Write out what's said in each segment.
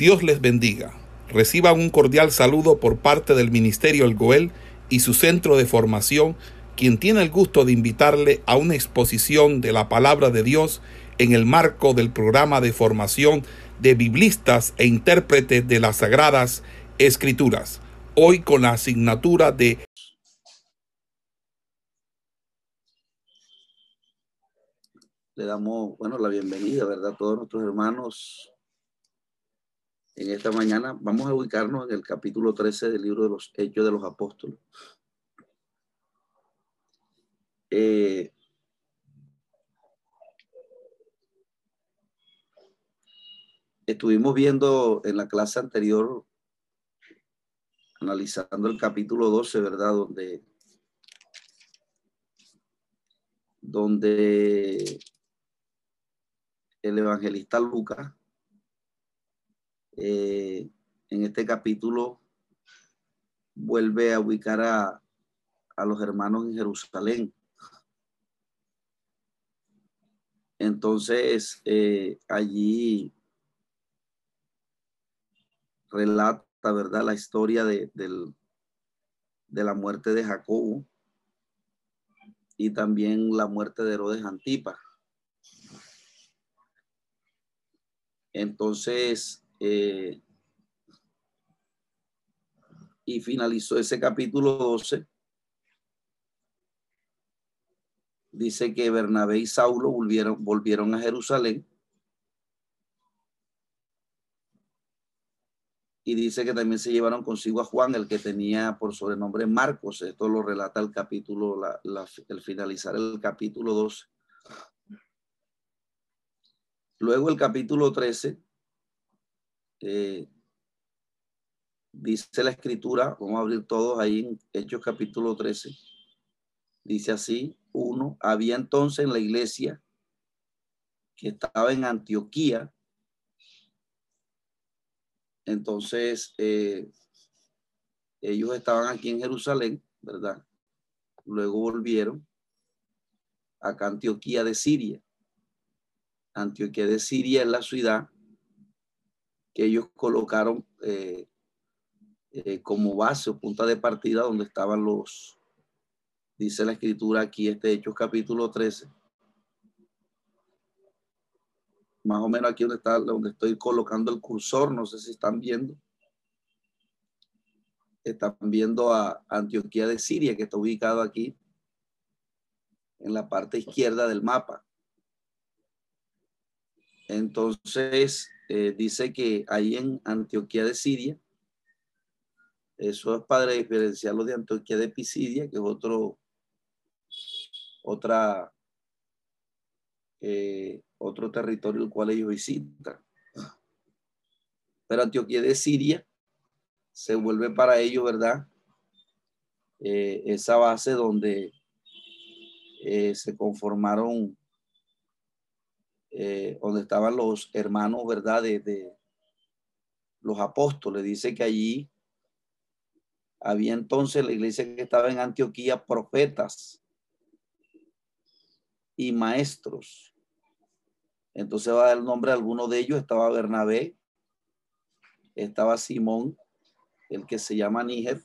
Dios les bendiga. Reciban un cordial saludo por parte del Ministerio El Goel y su centro de formación, quien tiene el gusto de invitarle a una exposición de la palabra de Dios en el marco del programa de formación de biblistas e intérpretes de las Sagradas Escrituras, hoy con la asignatura de Le damos, bueno, la bienvenida, ¿verdad? A todos nuestros hermanos en esta mañana. Vamos a ubicarnos en el capítulo 13 del libro de los Hechos de los Apóstoles. Eh, estuvimos viendo en la clase anterior, analizando el capítulo 12, ¿verdad? Donde, donde el evangelista Lucas eh, en este capítulo vuelve a ubicar a, a los hermanos en Jerusalén. Entonces, eh, allí relata, ¿verdad?, la historia de, de la muerte de Jacobo y también la muerte de Herodes Antipa. Entonces, eh, y finalizó ese capítulo 12. Dice que Bernabé y Saulo volvieron, volvieron a Jerusalén. Y dice que también se llevaron consigo a Juan, el que tenía por sobrenombre Marcos. Esto lo relata el capítulo, el finalizar el capítulo 12. Luego el capítulo 13, eh, dice la escritura, vamos a abrir todos ahí en Hechos capítulo 13, dice así, uno, había entonces en la iglesia que estaba en Antioquía, entonces eh, ellos estaban aquí en Jerusalén, ¿verdad? Luego volvieron a Antioquía de Siria. Antioquía de Siria es la ciudad que ellos colocaron eh, eh, como base o punta de partida donde estaban los, dice la escritura aquí, este Hechos capítulo 13. Más o menos aquí donde está, donde estoy colocando el cursor, no sé si están viendo. Están viendo a Antioquía de Siria, que está ubicado aquí en la parte izquierda del mapa. Entonces, eh, dice que ahí en Antioquía de Siria, eso es para diferenciarlo de Antioquía de Pisidia, que es otro, otra, eh, otro territorio el cual ellos visitan. Pero Antioquía de Siria se vuelve para ellos, ¿verdad? Eh, esa base donde se conformaron eh, donde estaban los hermanos, ¿verdad? De, los apóstoles. Dice que allí había entonces la iglesia que estaba en Antioquía profetas y maestros. Entonces va el nombre a alguno de ellos. Estaba Bernabé, estaba Simón, el que se llama Níger,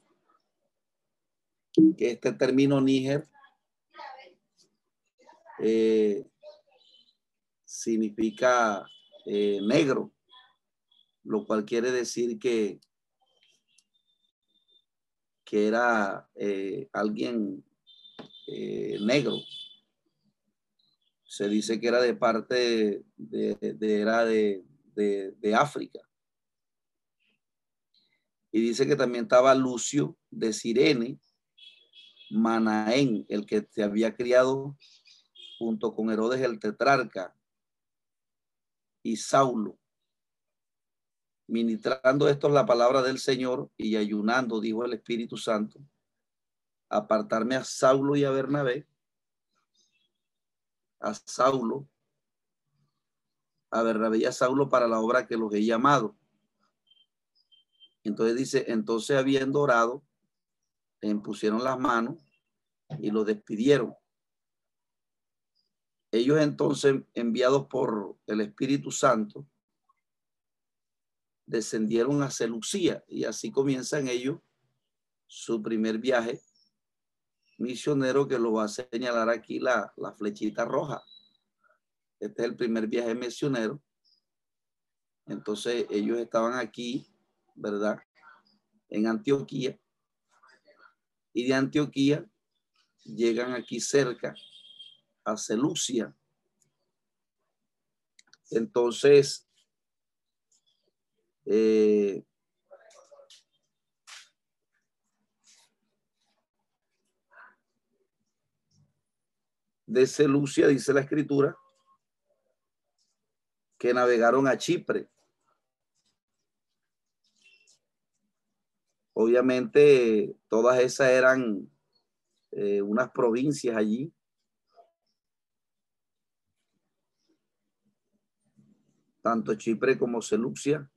que este término Níger eh, significa eh, negro, lo cual quiere decir que, que era eh, alguien eh, negro. Se dice que era de parte de, era de, de, África. Y dice que también estaba Lucio de Sirene, Manaén, el que se había criado junto con Herodes el tetrarca y Saulo. Ministrando esto la palabra del Señor y ayunando, dijo el Espíritu Santo, apartarme a Saulo y a Bernabé, a Saulo, a Bernabé y a Saulo para la obra que los he llamado. Entonces dice, entonces habiendo orado, le impusieron las manos y lo despidieron. Ellos entonces, enviados por el Espíritu Santo, descendieron a Selucía y así comienzan ellos su primer viaje misionero que lo va a señalar aquí la, la flechita roja. Este es el primer viaje misionero. Entonces ellos estaban aquí, ¿verdad? En Antioquía. Y de Antioquía llegan aquí cerca a Selucia. Entonces, eh, de Selucia, dice la escritura, que navegaron a Chipre. Obviamente, todas esas eran eh, unas provincias allí. Tanto Chipre como Selucia.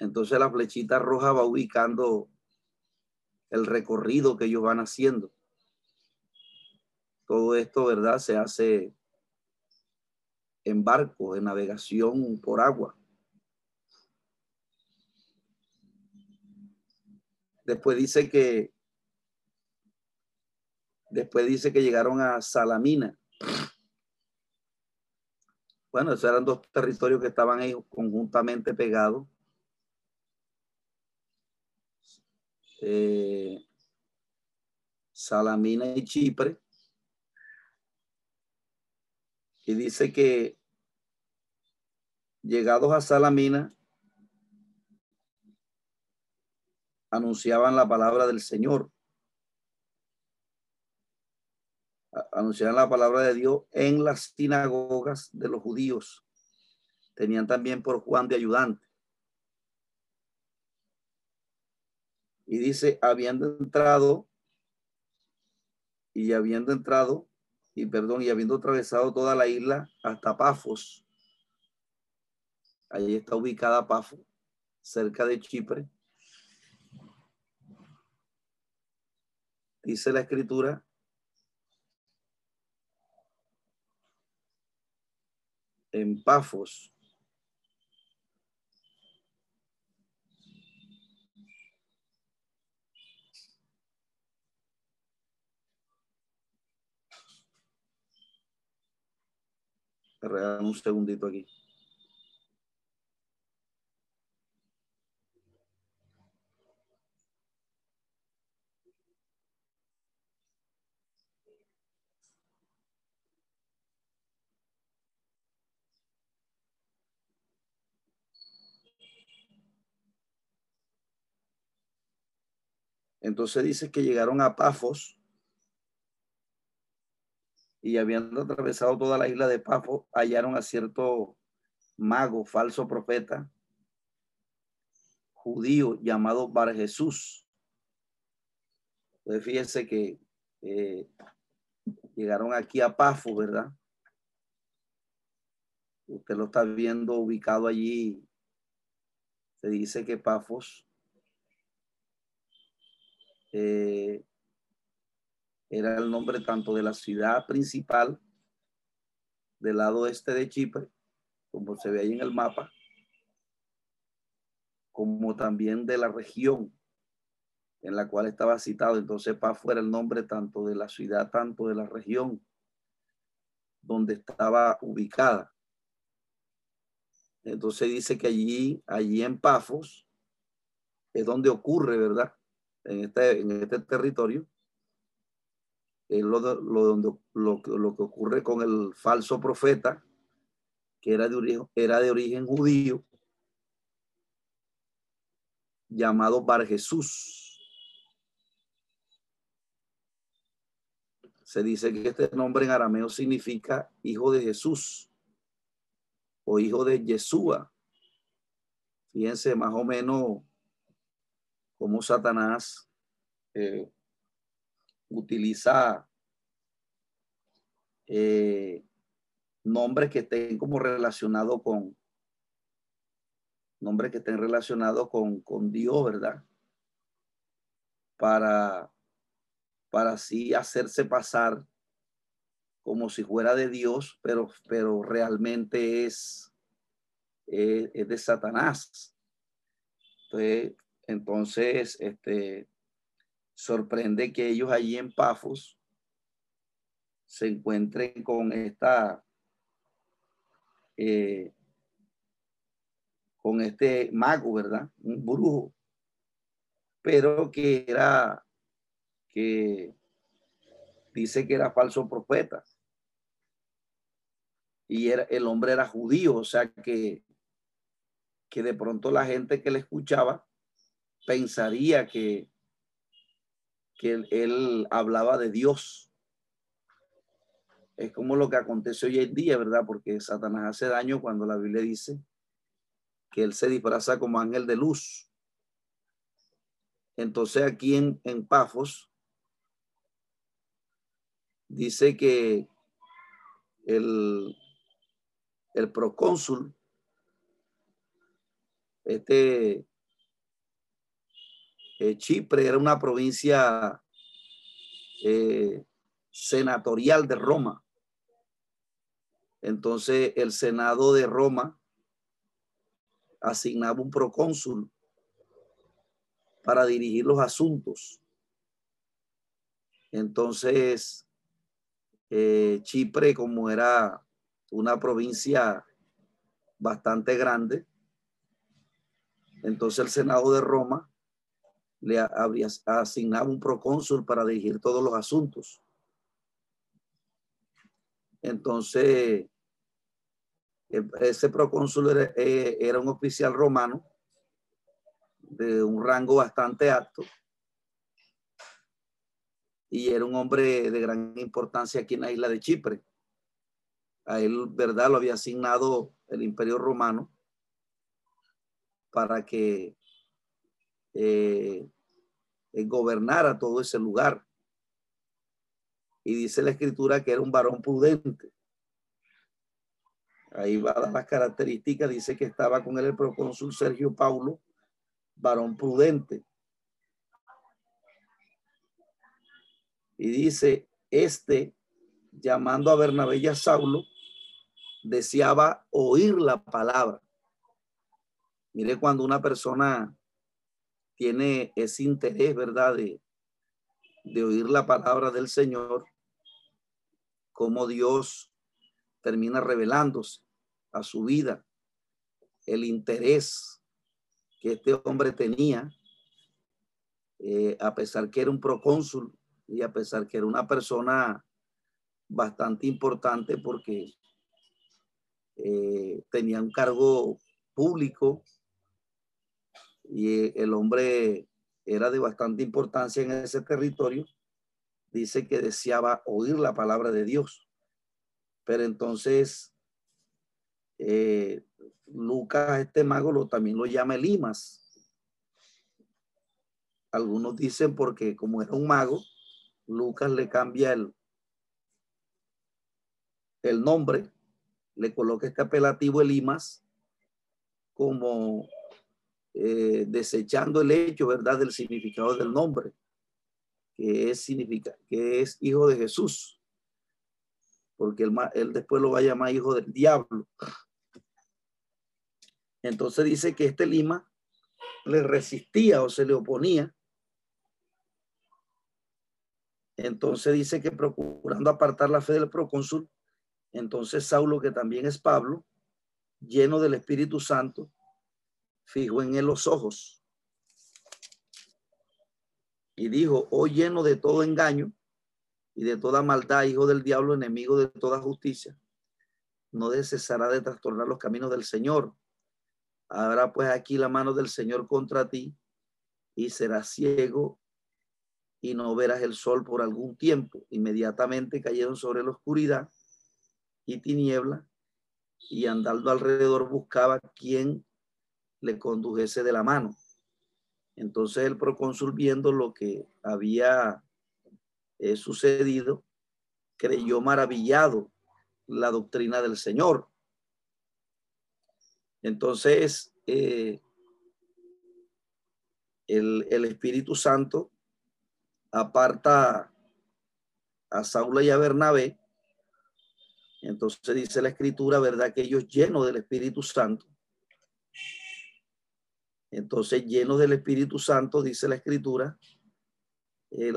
Entonces la flechita roja va ubicando el recorrido que ellos van haciendo. Todo esto, ¿verdad? Se hace en barco, en navegación por agua. Después dice que después dice que llegaron a Salamina. Bueno, esos eran dos territorios que estaban ahí conjuntamente pegados. Eh, Salamina y Chipre. Y dice que llegados a Salamina, anunciaban la palabra del Señor. Anunciaban la palabra de Dios en las sinagogas de los judíos. Tenían también por Juan de ayudante. Y dice, habiendo entrado y habiendo entrado, y perdón, y habiendo atravesado toda la isla hasta Pafos. Ahí está ubicada Pafos, cerca de Chipre. Dice la escritura en Pafos. un segundito aquí. Entonces dice que llegaron a Pafos y habiendo atravesado toda la isla de Pafos, hallaron a cierto mago, falso profeta, judío llamado Bar Jesús. Entonces fíjense que eh, llegaron aquí a Pafos, ¿verdad? Usted lo está viendo ubicado allí. Se dice que Pafos eh, era el nombre tanto de la ciudad principal del lado este de Chipre, como se ve ahí en el mapa, como también de la región en la cual estaba citado. Entonces, para fuera el nombre tanto de la ciudad, tanto de la región donde estaba ubicada. Entonces dice que allí, allí en Pafos, es donde ocurre, ¿verdad? En este, en este territorio, lo, lo, lo, lo, que ocurre con el falso profeta, que era de origen, era de origen judío, llamado Bar Jesús. Se dice que este nombre en arameo significa hijo de Jesús o hijo de Yeshua. Fíjense más o menos cómo Satanás eh, utiliza eh, nombres que estén como relacionados con nombres que estén relacionados con, con Dios, ¿verdad? Para, para así hacerse pasar como si fuera de Dios, pero, pero realmente es, es, es de Satanás. Entonces, entonces, este, sorprende que ellos allí en Pafos se encuentren con esta, eh, con este mago, ¿verdad? Un brujo, pero que era, que dice que era falso profeta. Y era, el hombre era judío, o sea que, que de pronto la gente que le escuchaba pensaría que, que él, hablaba de Dios. Es como lo que acontece hoy en día, ¿verdad? Porque Satanás hace daño cuando la Biblia dice que él se disfraza como ángel de luz. Entonces aquí en, en Pafos dice que el, el procónsul, este eh, Chipre era una provincia eh, senatorial de Roma. Entonces el Senado de Roma asignaba un procónsul para dirigir los asuntos. Entonces, eh, Chipre, como era una provincia bastante grande, entonces el Senado de Roma le habría asignado un procónsul para dirigir todos los asuntos. Entonces, e, ese procónsul era, eh, era, un oficial romano de un rango bastante alto y era un hombre de gran importancia aquí en la isla de Chipre. A él, ¿verdad? Lo había asignado el imperio romano para que eh, gobernara todo ese lugar. Y dice la escritura que era un varón prudente. Ahí va las características. Dice que estaba con él el procónsul Sergio Paulo, varón prudente. Y dice, este, llamando a Bernabé y a Saulo, deseaba oír la palabra. Mire cuando una persona tiene ese interés, ¿verdad? De, oír la palabra del Señor, como Dios termina revelándose a su vida, el interés que este hombre tenía, eh, a pesar que era un procónsul y a pesar que era una persona bastante importante porque eh, tenía un cargo público y el hombre era de bastante importancia en ese territorio, dice que deseaba oír la palabra de Dios. Pero entonces eh, Lucas, este mago, lo, también lo llama Limas. Algunos dicen porque como era un mago, Lucas le cambia el, el nombre, le coloca este apelativo Elimas como eh, desechando el hecho, ¿verdad?, del significado del nombre, que es, significa, que es hijo de Jesús, porque él, él después lo va a llamar hijo del diablo. Entonces dice que este Lima le resistía o se le oponía. Entonces dice que procurando apartar la fe del procónsul, entonces Saulo, que también es Pablo, lleno del Espíritu Santo, fijó en él los ojos y dijo, oh lleno de todo engaño y de toda maldad, hijo del diablo, enemigo de toda justicia, no cesará de trastornar los caminos del Señor. Habrá pues aquí la mano del Señor contra ti y serás ciego y no verás el sol por algún tiempo. Inmediatamente cayeron sobre la oscuridad y tiniebla y andando alrededor buscaba quien le condujese de la mano. Entonces el procónsul viendo lo que había eh, sucedido, creyó maravillado la doctrina del Señor. Entonces eh, el, el Espíritu Santo aparta a Saulo y a Bernabé Entonces dice la escritura, ¿verdad? Que ellos llenos del Espíritu Santo. Entonces, llenos del Espíritu Santo, dice la escritura, eh,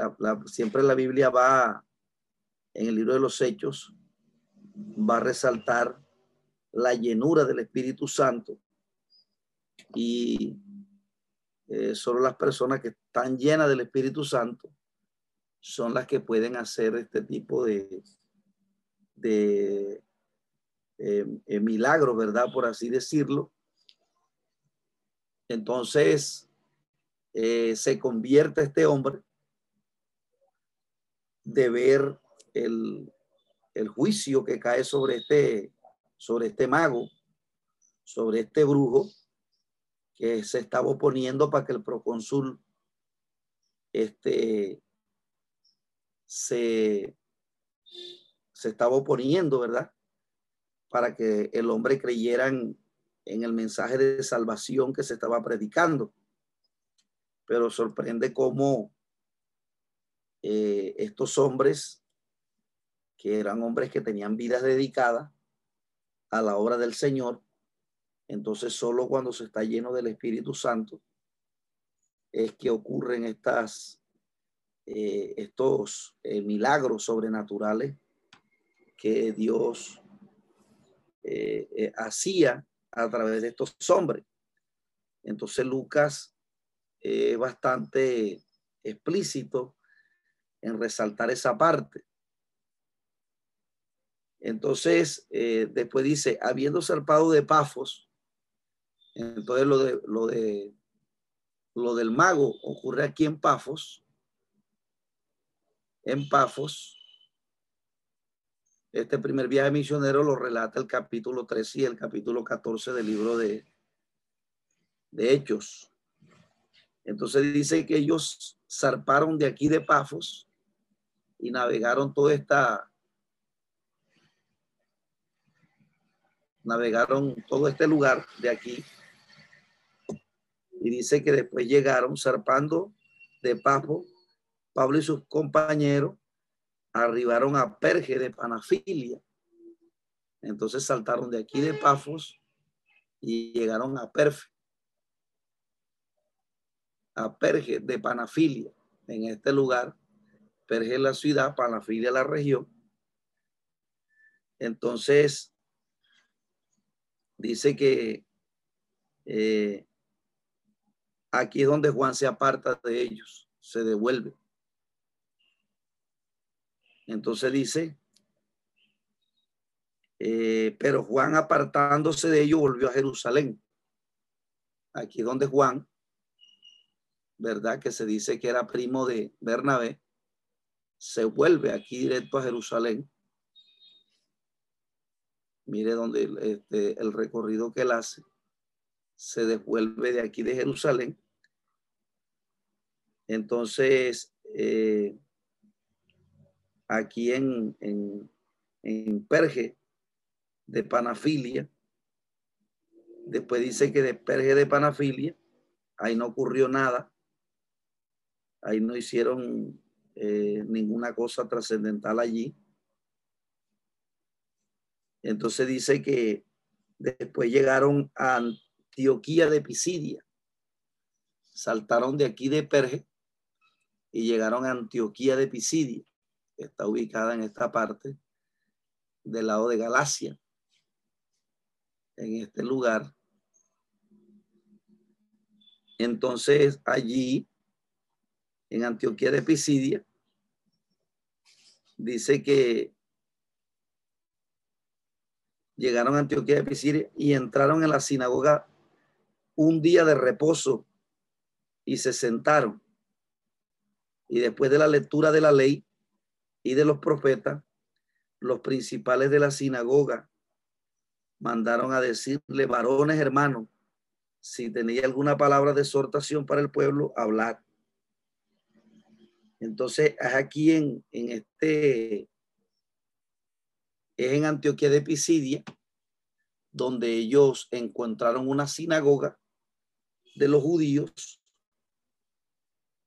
siempre la Biblia va en el libro de los Hechos, va a resaltar la llenura del Espíritu Santo. Y eh, solo las personas que están llenas del Espíritu Santo son las que pueden hacer este tipo de, de eh, milagros, ¿verdad? Por así decirlo. Entonces, se convierte este hombre de ver el, juicio que cae sobre este, sobre este mago, sobre este brujo, que se estaba oponiendo para que el procónsul este, se, se estaba oponiendo, ¿verdad? Para que el hombre creyera en, el mensaje de salvación que se estaba predicando. Pero sorprende cómo eh, estos hombres, que eran hombres que tenían vidas dedicadas a la obra del Señor, entonces solo cuando se está lleno del Espíritu Santo es que ocurren estas, eh, estos eh, milagros sobrenaturales que Dios hacía a través de estos hombres. Entonces Lucas es bastante explícito en resaltar esa parte. Entonces, después dice, habiendo zarpado de Pafos, entonces lo de lo de lo del mago ocurre aquí en Pafos. En Pafos. Este primer viaje misionero lo relata el capítulo 13 y el capítulo 14 del libro de, de Hechos. Entonces dice que ellos zarparon de aquí de Pafos y navegaron toda esta navegaron todo este lugar de aquí y dice que después llegaron zarpando de Papo, Pablo y sus compañeros arribaron a Perge de Panafilia. Entonces saltaron de aquí de Pafos y llegaron a Perge, a Perge de Panafilia, en este lugar. Perge es la ciudad, Panafilia la región. Entonces, dice que eh, Aquí es donde Juan se aparta de ellos, se devuelve. Entonces dice, eh, pero Juan apartándose de ellos volvió a Jerusalén. Aquí donde Juan, ¿verdad? Que se dice que era primo de Bernabé, se vuelve aquí directo a Jerusalén. Mire donde este, el recorrido que él hace se devuelve de aquí de Jerusalén entonces, eh, aquí en, en, Perge de Panafilia, después dice que de Perge de Panafilia, ahí no ocurrió nada, ahí no hicieron eh, ninguna cosa trascendental allí. Entonces dice que después llegaron a Antioquía de Pisidia, saltaron de aquí de Perge y llegaron a Antioquía de Pisidia, está ubicada en esta parte del lado de Galacia, en este lugar. Entonces allí, en Antioquía de Pisidia, dice que llegaron a Antioquía de Pisidia y entraron en la sinagoga un día de reposo y se sentaron y después de la lectura de la ley y de los profetas, los principales de la sinagoga mandaron a decirle, varones hermanos, si tenía alguna palabra de exhortación para el pueblo, hablar. Entonces, es aquí en, en este, es en Antioquía de Pisidia, donde ellos encontraron una sinagoga de los judíos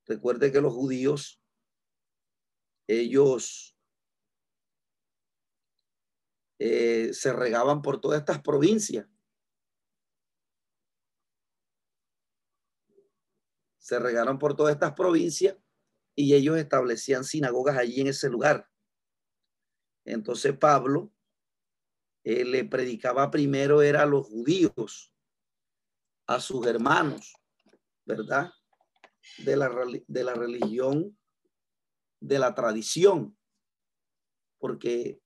Recuerde que los judíos, ellos eh, se regaban por todas estas provincias. Se regaron por todas estas provincias y ellos establecían sinagogas allí en ese lugar. Entonces Pablo eh, le predicaba primero era a los judíos, a sus hermanos, ¿verdad? De la, de la religión, de la tradición, porque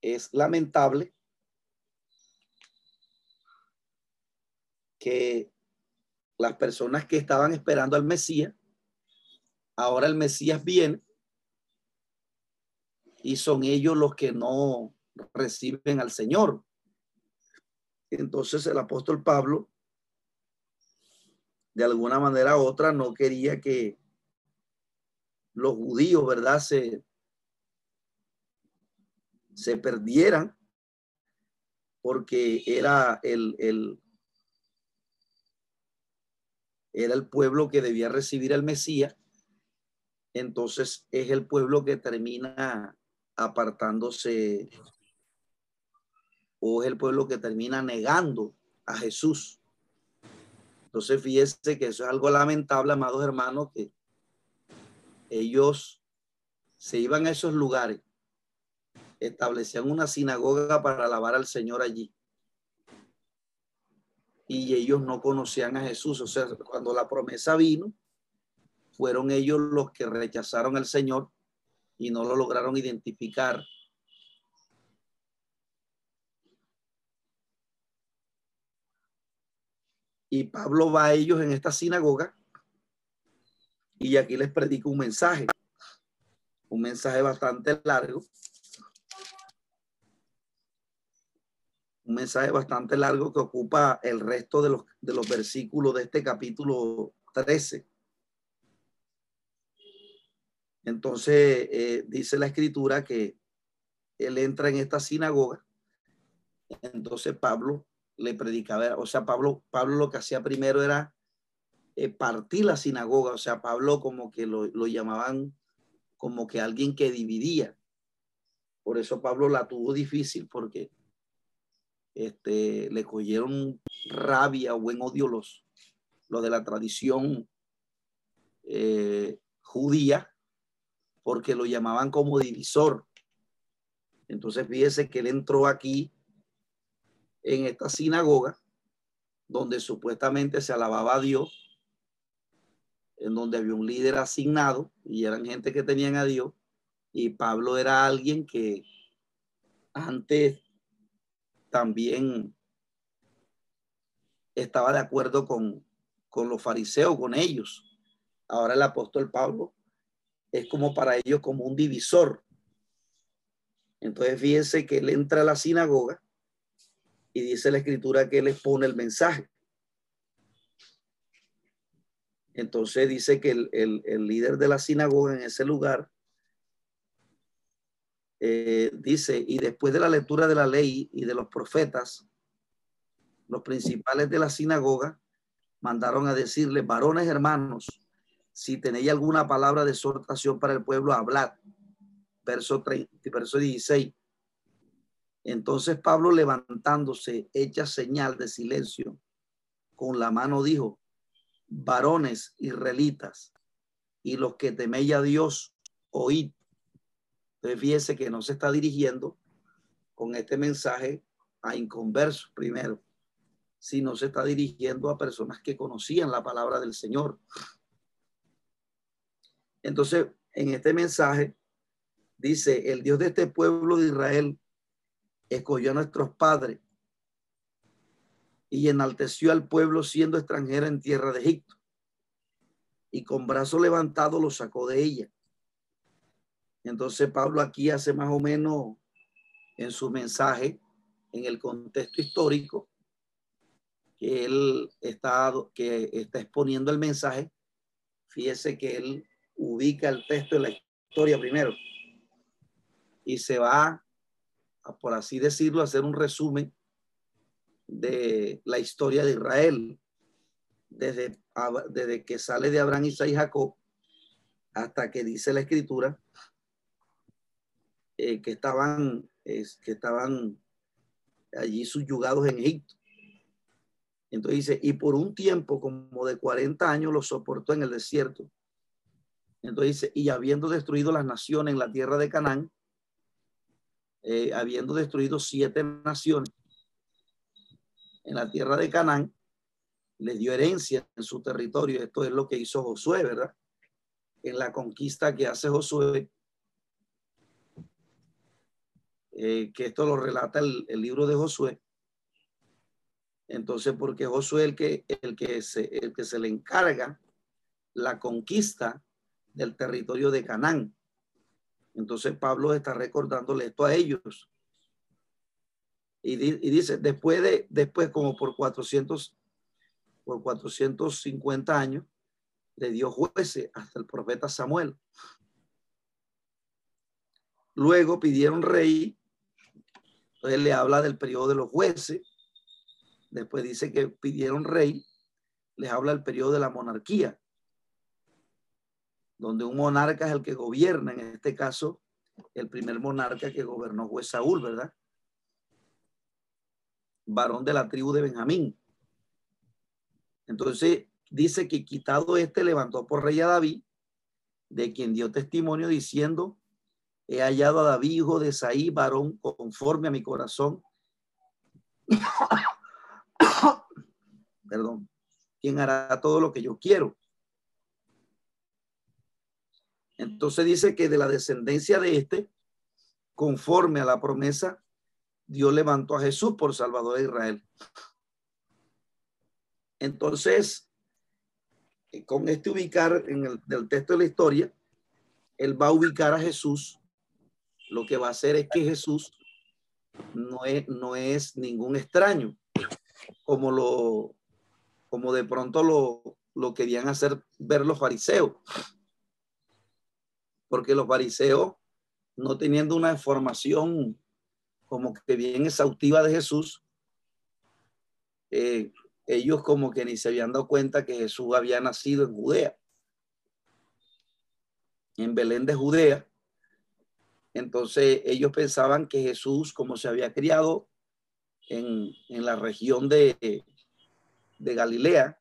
es lamentable que las personas que estaban esperando al Mesías, ahora el Mesías viene y son ellos los que no reciben al Señor. Entonces el apóstol Pablo, de alguna manera u otra, no quería que los judíos, ¿verdad?, se, se perdieran porque era el, el, era el pueblo que debía recibir al Mesías. Entonces es el pueblo que termina apartándose o es el pueblo que termina negando a Jesús. Entonces fíjese que eso es algo lamentable, amados hermanos, que ellos se iban a esos lugares, establecían una sinagoga para alabar al Señor allí. Y ellos no conocían a Jesús. O sea, cuando la promesa vino, fueron ellos los que rechazaron al Señor y no lo lograron identificar. Y Pablo va a ellos en esta sinagoga y aquí les predico un mensaje, un mensaje bastante largo, un mensaje bastante largo que ocupa el resto de los, de los versículos de este capítulo 13. Entonces eh, dice la escritura que él entra en esta sinagoga. Entonces Pablo le predicaba, o sea, Pablo, Pablo lo que hacía primero era eh, partir la sinagoga, o sea, Pablo como que lo, lo llamaban como que alguien que dividía. Por eso Pablo la tuvo difícil porque este, le cogieron rabia o buen odio los, los de la tradición eh, judía porque lo llamaban como divisor. Entonces fíjese que él entró aquí en esta sinagoga donde supuestamente se alababa a Dios, en donde había un líder asignado y eran gente que tenían a Dios y Pablo era alguien que antes también estaba de acuerdo con, con los fariseos, con ellos. Ahora el apóstol Pablo es como para ellos como un divisor. Entonces fíjense que él entra a la sinagoga y dice la escritura que él les pone el mensaje. Entonces dice que el, líder de la sinagoga en ese lugar eh, dice, y después de la lectura de la ley y de los profetas, los principales de la sinagoga mandaron a decirle, varones hermanos, si tenéis alguna palabra de exhortación para el pueblo, hablad. Verso, 30, verso 16. Entonces Pablo levantándose, hecha señal de silencio, con la mano dijo, varones israelitas y los que teméis a Dios, oíd. Entonces fíjese que no se está dirigiendo con este mensaje a inconversos primero, sino se está dirigiendo a personas que conocían la palabra del Señor. Entonces, en este mensaje dice, el Dios de este pueblo de Israel escogió a nuestros padres y enalteció al pueblo siendo extranjera en tierra de Egipto. Y con brazo levantado lo sacó de ella. Entonces Pablo aquí hace más o menos en su mensaje, en el contexto histórico, que él está, que está exponiendo el mensaje. Fíjese que él ubica el texto de la historia primero y se va, por así decirlo, a hacer un resumen de la historia de Israel, desde, desde que sale de Abraham, Isaac y Jacob, hasta que dice la escritura eh, que estaban es, que estaban allí subyugados en Egipto. Entonces dice, y por un tiempo como de 40 años los soportó en el desierto. Entonces dice, y habiendo destruido las naciones en la tierra de Canaán, eh, habiendo destruido siete naciones en la tierra de Canaán, les dio herencia en su territorio. Esto es lo que hizo Josué, ¿verdad? En la conquista que hace Josué, eh, que esto lo relata el, libro de Josué. Entonces, porque Josué el que, el que, se, el que se le encarga la conquista del territorio de Canaán. Entonces Pablo está recordándole esto a ellos. Y, dice, después de, después como por 400, por 450 años, le dio jueces hasta el profeta Samuel. Luego pidieron rey, entonces le habla del periodo de los jueces, después dice que pidieron rey, les habla del periodo de la monarquía, donde un monarca es el que gobierna, en este caso, el primer monarca que gobernó fue Saúl, ¿verdad? Varón de la tribu de Benjamín. Entonces dice que quitado este levantó por rey a David, de quien dio testimonio diciendo, he hallado a David, hijo de Saí, varón conforme a mi corazón. Perdón, quien hará todo lo que yo quiero. Entonces dice que de la descendencia de este, conforme a la promesa, Dios levantó a Jesús por Salvador de Israel. Entonces, con este ubicar en el texto de la historia, él va a ubicar a Jesús. Lo que va a hacer es que Jesús no es, no es ningún extraño, como lo, como de pronto lo, lo querían hacer ver los fariseos porque los fariseos, no teniendo una formación como que bien exhaustiva de Jesús, eh, ellos como que ni se habían dado cuenta que Jesús había nacido en Judea, en Belén de Judea. Entonces ellos pensaban que Jesús, como se había criado en, la región de, de Galilea,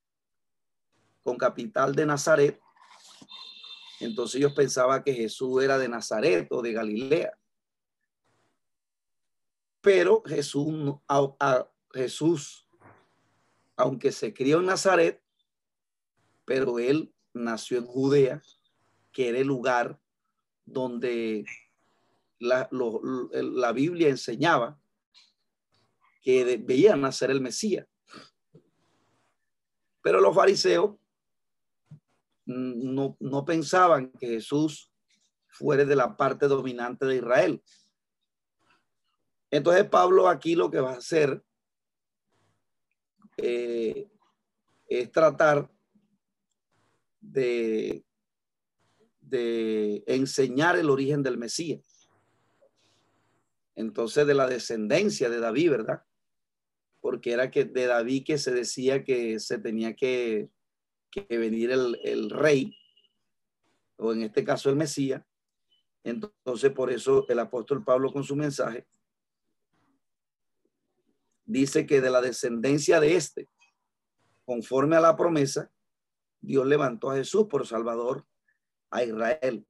con capital de Nazaret, entonces ellos pensaban que Jesús era de Nazaret o de Galilea. Pero Jesús, a, Jesús, aunque se crió en Nazaret, pero él nació en Judea, que era el lugar donde la, la Biblia enseñaba que debían nacer el Mesías. Pero los fariseos no, no pensaban que Jesús fuera de la parte dominante de Israel. Entonces Pablo aquí lo que va a hacer eh, es tratar de, enseñar el origen del Mesías. Entonces de la descendencia de David, ¿verdad? Porque era que de David que se decía que se tenía que que venir el, rey, o en este caso el Mesías. Entonces, por eso el apóstol Pablo con su mensaje dice que de la descendencia de este, conforme a la promesa, Dios levantó a Jesús por Salvador a Israel.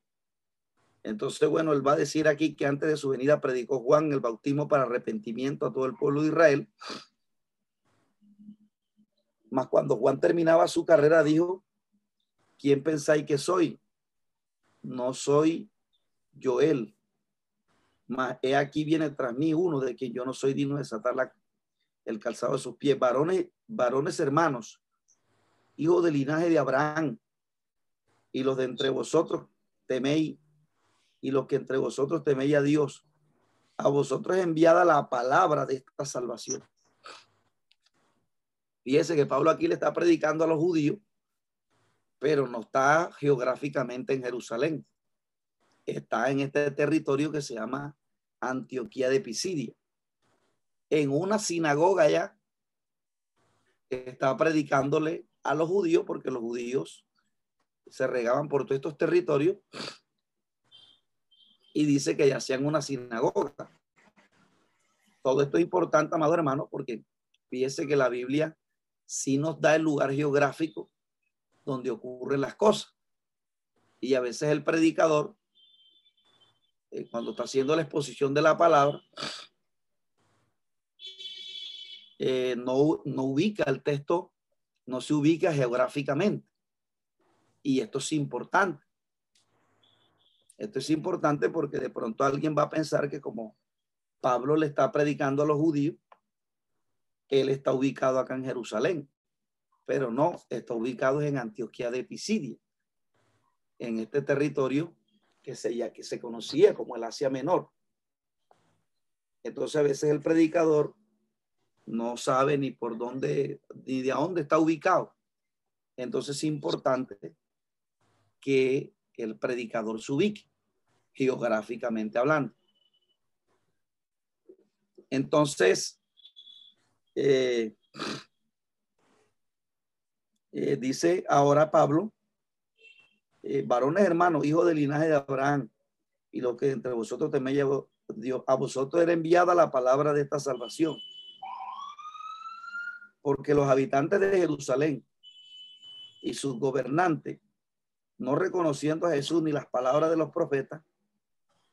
Entonces, bueno, él va a decir aquí que antes de su venida predicó Juan el bautismo para arrepentimiento a todo el pueblo de Israel mas cuando Juan terminaba su carrera dijo, ¿quién pensáis que soy? No soy Joel, mas he aquí viene tras mí uno de quien yo no soy digno de desatar la, el calzado de sus pies. Varones, varones hermanos, hijos del linaje de Abraham, y los de entre vosotros teméis, y los que entre vosotros teméis a Dios, a vosotros enviada la palabra de esta salvación. Fíjese que Pablo aquí le está predicando a los judíos, pero no está geográficamente en Jerusalén. Está en este territorio que se llama Antioquía de Pisidia. En una sinagoga ya está predicándole a los judíos porque los judíos se regaban por todos estos territorios y dice que ya hacían una sinagoga. todo esto es importante, amado hermano, porque fíjese que la Biblia sí nos da el lugar geográfico donde ocurren las cosas. Y a veces el predicador, eh, cuando está haciendo la exposición de la palabra, eh, no, no ubica el texto, no se ubica geográficamente. Y esto es importante. Esto es importante porque de pronto alguien va a pensar que como Pablo le está predicando a los judíos, él está ubicado acá en Jerusalén, pero no, está ubicado en Antioquía de Pisidia, en este territorio que se, que se conocía como el Asia Menor. Entonces a veces el predicador no sabe ni por dónde, ni de dónde está ubicado. Entonces es importante que el predicador se ubique geográficamente hablando. Entonces, eh, eh, dice ahora Pablo, eh, varones hermanos, hijos del linaje de Abraham, y lo que entre vosotros teméis Dios, a vosotros era enviada la palabra de esta salvación. Porque los habitantes de Jerusalén y sus gobernantes, no reconociendo a Jesús ni las palabras de los profetas,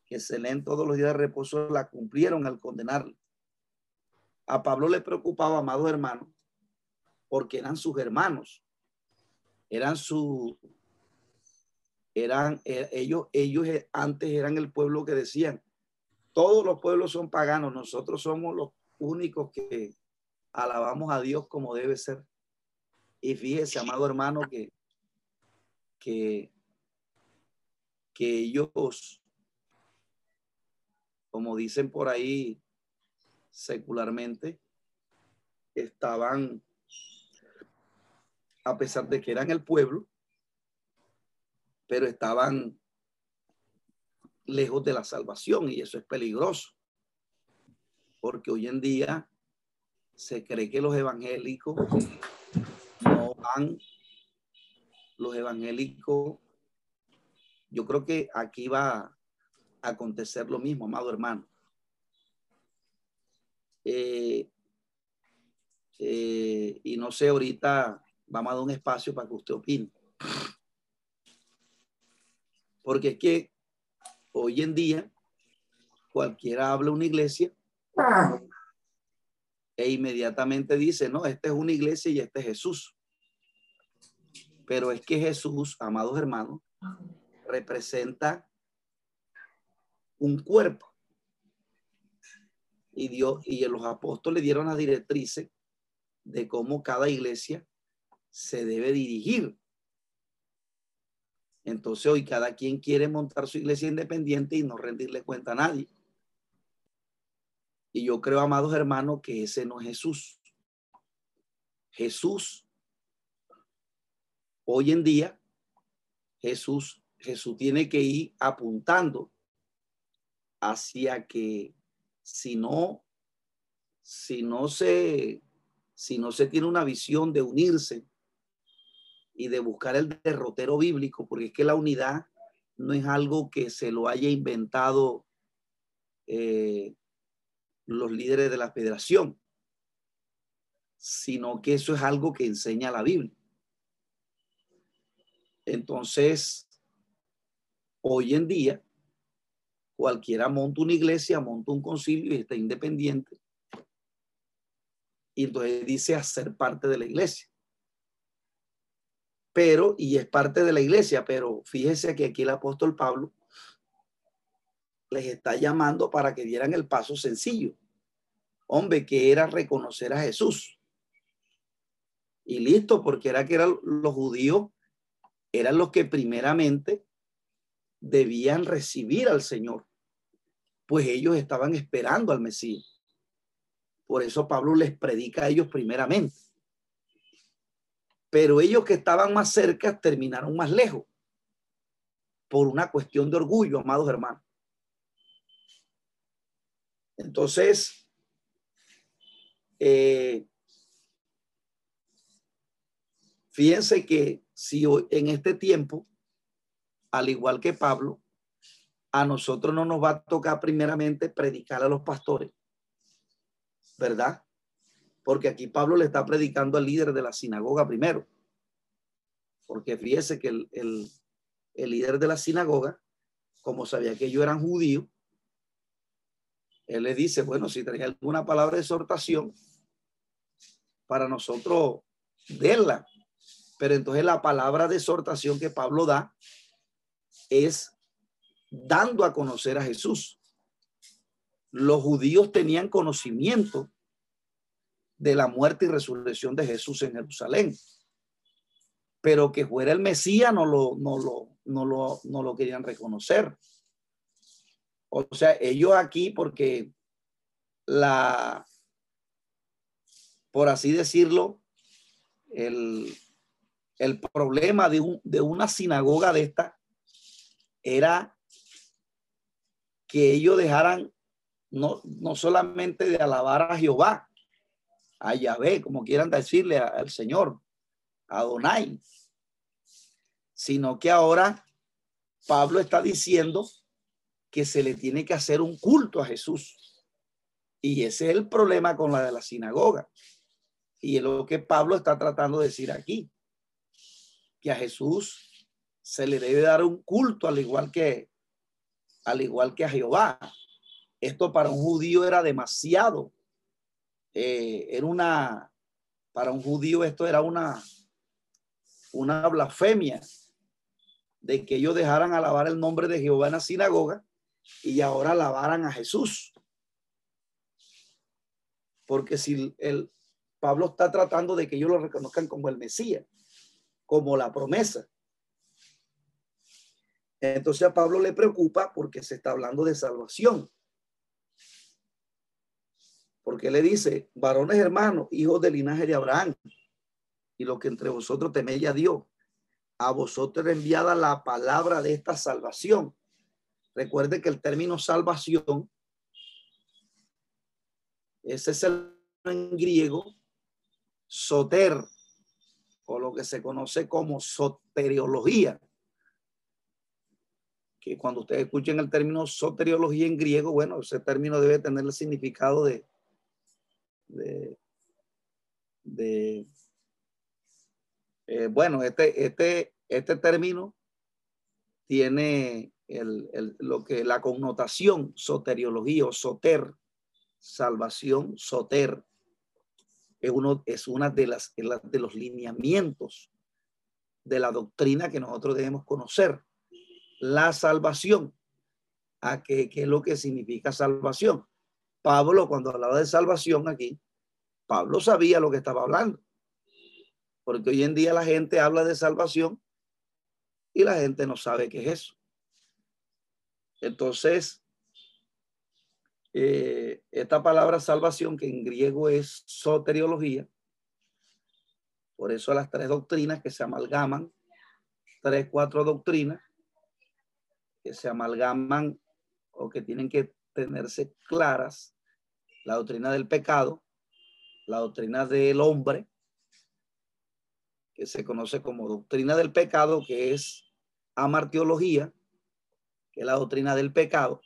que se leen todos los días de reposo, la cumplieron al condenarle. A Pablo le preocupaba, amados hermanos, porque eran sus hermanos, eran su, eran eh, ellos, ellos antes eran el pueblo que decían, todos los pueblos son paganos, nosotros somos los únicos que alabamos a Dios como debe ser. Y fíjese, amado hermano, que, que, que ellos, como dicen por ahí, secularmente estaban, a pesar de que eran el pueblo, pero estaban lejos de la salvación y eso es peligroso, porque hoy en día se cree que los evangélicos no van, los evangélicos, yo creo que aquí va a acontecer lo mismo, amado hermano. Eh, eh, y no sé, ahorita vamos a dar un espacio para que usted opine. Porque es que hoy en día cualquiera habla una iglesia e inmediatamente dice, no, esta es una iglesia y este es Jesús. Pero es que Jesús, amados hermanos, representa un cuerpo y Dios y los apóstoles dieron las directrices de cómo cada iglesia se debe dirigir. Entonces hoy cada quien quiere montar su iglesia independiente y no rendirle cuenta a nadie. Y yo creo, amados hermanos, que ese no es Jesús. Jesús, hoy en día, Jesús, Jesús tiene que ir apuntando hacia que si no, si no se, si no se tiene una visión de unirse y de buscar el derrotero bíblico, porque es que la unidad no es algo que se lo haya inventado eh, los líderes de la federación, sino que eso es algo que enseña la Biblia. Entonces, hoy en día, Cualquiera monta una iglesia, monta un concilio y está independiente. Y entonces dice hacer parte de la iglesia. Pero, y es parte de la iglesia, pero fíjese que aquí el apóstol Pablo les está llamando para que dieran el paso sencillo. Hombre, que era reconocer a Jesús. Y listo, porque era que eran los judíos, eran los que primeramente debían recibir al Señor pues ellos estaban esperando al Mesías. Por eso Pablo les predica a ellos primeramente. Pero ellos que estaban más cerca terminaron más lejos por una cuestión de orgullo, amados hermanos. Entonces, eh, fíjense que si en este tiempo, al igual que Pablo, a nosotros no nos va a tocar primeramente predicar a los pastores, ¿verdad? Porque aquí Pablo le está predicando al líder de la sinagoga primero. Porque fíjese que el, el líder de la sinagoga, como sabía que ellos eran judíos, él le dice, bueno, si tenía alguna palabra de exhortación, para nosotros verla. Pero entonces la palabra de exhortación que Pablo da es dando a conocer a Jesús. Los judíos tenían conocimiento de la muerte y resurrección de Jesús en Jerusalén, pero que fuera el Mesías no lo, no lo, no lo, no lo querían reconocer. O sea, ellos aquí, porque la, por así decirlo, el, el problema de, un, de una sinagoga de esta era que ellos dejaran no, no solamente de alabar a Jehová, a Yahvé, como quieran decirle al Señor, a Donai, sino que ahora Pablo está diciendo que se le tiene que hacer un culto a Jesús. Y ese es el problema con la de la sinagoga. Y es lo que Pablo está tratando de decir aquí, que a Jesús se le debe dar un culto al igual que al igual que a Jehová. Esto para un judío era demasiado. Eh, era una, para un judío esto era una, una blasfemia de que ellos dejaran alabar el nombre de Jehová en la sinagoga y ahora alabaran a Jesús. Porque si el Pablo está tratando de que ellos lo reconozcan como el Mesías, como la promesa. Entonces a Pablo le preocupa porque se está hablando de salvación. Porque le dice, varones hermanos, hijos del linaje de Abraham, y lo que entre vosotros teméis a Dios, a vosotros enviada la palabra de esta salvación. Recuerde que el término salvación, ese es el en griego, soter, o lo que se conoce como soteriología. Que cuando ustedes escuchen el término soteriología en griego, bueno, ese término debe tener el significado de, de, eh, bueno, este, este, este término tiene el, lo que la connotación soteriología o soter, salvación, soter, es, uno, es una de, las, de los lineamientos de la doctrina que nosotros debemos conocer. La salvación. ¿A qué, qué es lo que significa salvación? Pablo, cuando hablaba de salvación aquí, Pablo sabía lo que estaba hablando porque hoy en día la gente habla de salvación y la gente no sabe qué es eso. Entonces, eh, esta palabra salvación, que en griego es soteriología, por eso las tres doctrinas que se amalgaman, tres, cuatro doctrinas que se amalgaman o que tienen que tenerse claras, la doctrina del pecado, la doctrina del hombre que se conoce como doctrina del pecado, que es amartiología, la doctrina del pecado.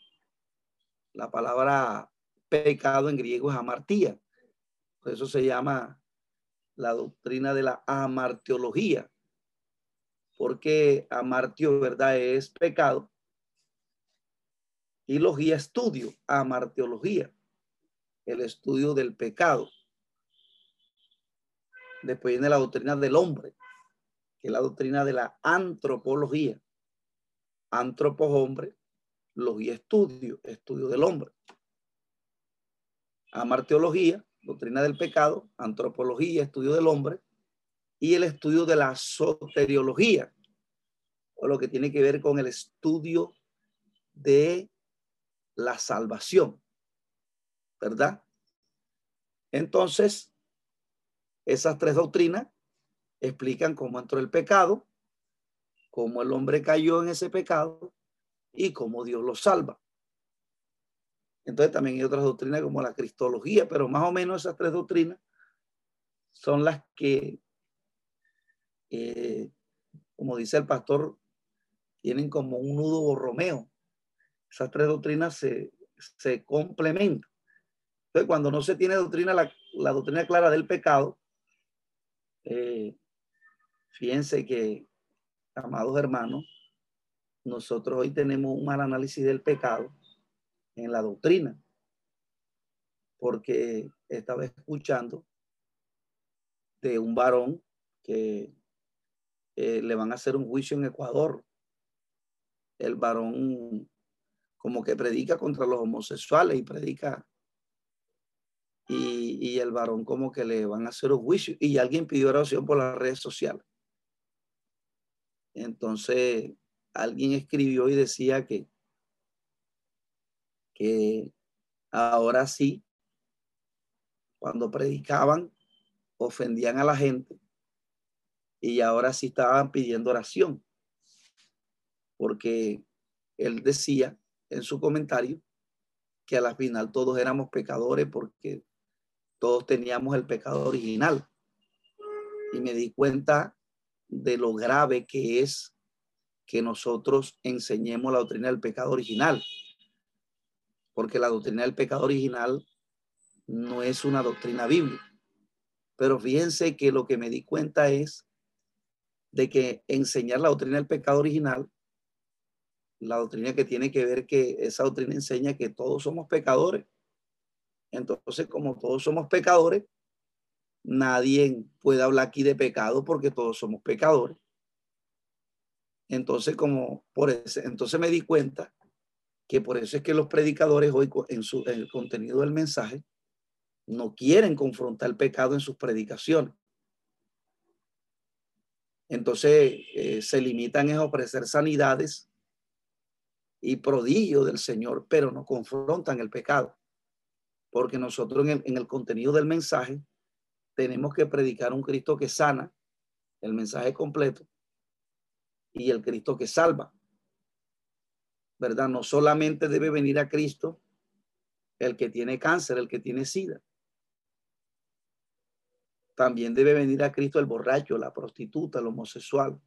La palabra pecado en griego es amartía. Por eso se llama la doctrina de la amartiología. Porque amartio, ¿verdad? Es pecado. Y logía, estudio, amartiología, el estudio del pecado. Después viene la doctrina del hombre, que es la doctrina de la antropología. Antropos hombre, logía estudio, estudio del hombre. Amarteología, doctrina del pecado, antropología, estudio del hombre, y el estudio de la soteriología, o lo que tiene que ver con el estudio de la salvación, ¿verdad? Entonces, esas tres doctrinas explican cómo entró el pecado, cómo el hombre cayó en ese pecado y cómo Dios lo salva. Entonces también hay otras doctrinas como la cristología, pero más o menos esas tres doctrinas son las que, eh, como dice el pastor, tienen como un nudo borromeo. Esas tres doctrinas se, se complementan. Entonces, cuando no se tiene doctrina, la, doctrina clara del pecado, eh, fíjense que, amados hermanos, nosotros hoy tenemos un mal análisis del pecado en la doctrina, porque estaba escuchando de un varón que eh, le van a hacer un juicio en Ecuador. El varón como que predica contra los homosexuales y predica y, y, el varón como que le van a hacer un juicio y alguien pidió oración por las redes sociales. Entonces alguien escribió y decía que, que ahora sí, cuando predicaban, ofendían a la gente y ahora sí estaban pidiendo oración. Porque él decía en su comentario que a la final todos éramos pecadores porque todos teníamos el pecado original. Y me di cuenta de lo grave que es que nosotros enseñemos la doctrina del pecado original. Porque la doctrina del pecado original no es una doctrina bíblica. Pero fíjense que lo que me di cuenta es de que enseñar la doctrina del pecado original, la doctrina que tiene que ver que esa doctrina enseña que todos somos pecadores. Entonces, como todos somos pecadores, nadie puede hablar aquí de pecado porque todos somos pecadores. Entonces, como por ese, entonces me di cuenta que por eso es que los predicadores hoy en, su, contenido del mensaje no quieren confrontar el pecado en sus predicaciones. Entonces eh, se limitan a ofrecer sanidades y prodigios del Señor, pero no confrontan el pecado. Porque nosotros en el, en el contenido del mensaje tenemos que predicar un Cristo que sana, el mensaje completo, y el Cristo que salva. ¿Verdad? No solamente debe venir a Cristo el que tiene cáncer, el que tiene sida, también debe venir a Cristo el borracho, la prostituta, el homosexual,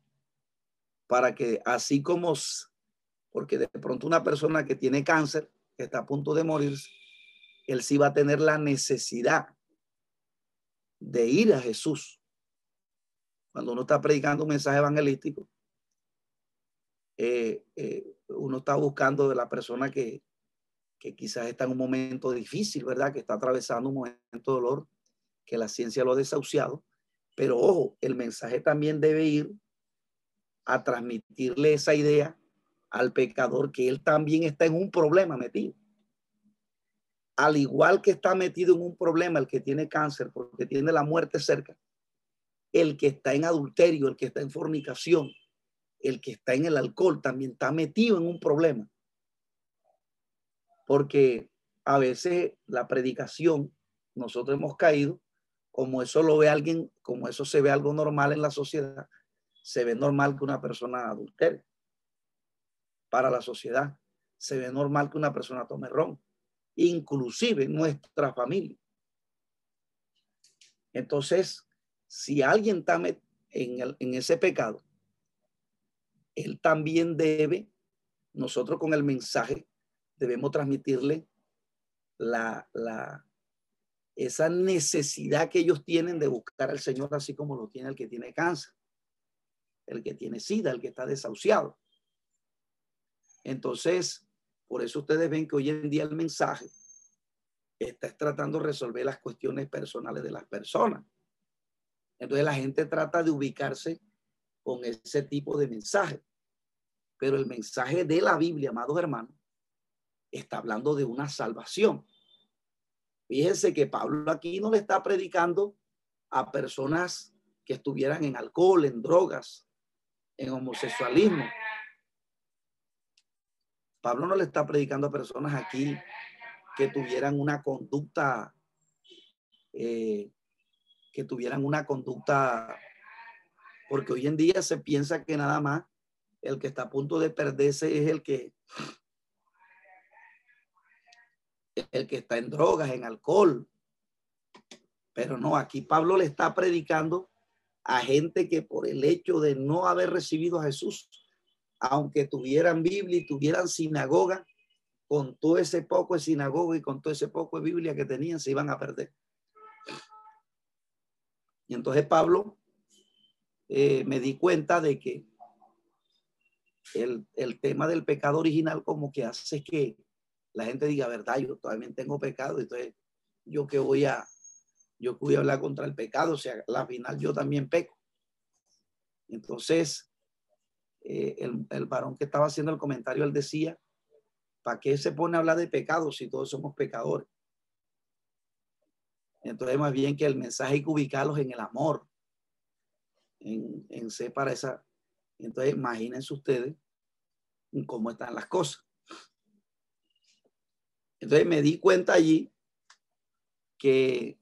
para que así como, porque de pronto una persona que tiene cáncer, que está a punto de morir, él sí va a tener la necesidad de ir a Jesús. Cuando uno está predicando un mensaje evangelístico, eh, eh, uno está buscando de la persona que, que quizás está en un momento difícil, ¿verdad? Que está atravesando un momento de dolor que la ciencia lo ha desahuciado, pero ojo, el mensaje también debe ir a transmitirle esa idea al pecador que él también está en un problema metido. Al igual que está metido en un problema el que tiene cáncer porque tiene la muerte cerca, el que está en adulterio, el que está en fornicación, el que está en el alcohol también está metido en un problema. Porque a veces la predicación, nosotros hemos caído como eso lo ve alguien, como eso se ve algo normal en la sociedad, se ve normal que una persona adultere. Para la sociedad, se ve normal que una persona tome ron, inclusive nuestra familia. Entonces, si alguien está en, en ese pecado, él también debe, nosotros con el mensaje, debemos transmitirle la, la, esa necesidad que ellos tienen de buscar al Señor, así como lo tiene el que tiene cáncer, el que tiene sida, el que está desahuciado. Entonces, por eso ustedes ven que hoy en día el mensaje está tratando de resolver las cuestiones personales de las personas. Entonces la gente trata de ubicarse con ese tipo de mensaje. Pero el mensaje de la Biblia, amados hermanos, está hablando de una salvación. Fíjense que Pablo aquí no le está predicando a personas que estuvieran en alcohol, en drogas, en homosexualismo. Pablo no le está predicando a personas aquí que tuvieran una conducta, eh, que tuvieran una conducta, porque hoy en día se piensa que nada más el que está a punto de perderse es el que el que está en drogas, en alcohol. Pero no, aquí Pablo le está predicando a gente que por el hecho de no haber recibido a Jesús, aunque tuvieran Biblia y tuvieran sinagoga, con todo ese poco de sinagoga y con todo ese poco de Biblia que tenían, se iban a perder. Y entonces Pablo eh, me di cuenta de que el, el, tema del pecado original como que hace que la gente diga, verdad, yo todavía tengo pecado, entonces yo que voy a, yo que voy a hablar contra el pecado, o sea, al final yo también peco. Entonces, eh, el, el varón que estaba haciendo el comentario, él decía, ¿para qué se pone a hablar de pecado si todos somos pecadores? Entonces, más bien que el mensaje hay que ubicarlos en el amor, en, en ser para esa. Entonces, imagínense ustedes cómo están las cosas. Entonces, me di cuenta allí que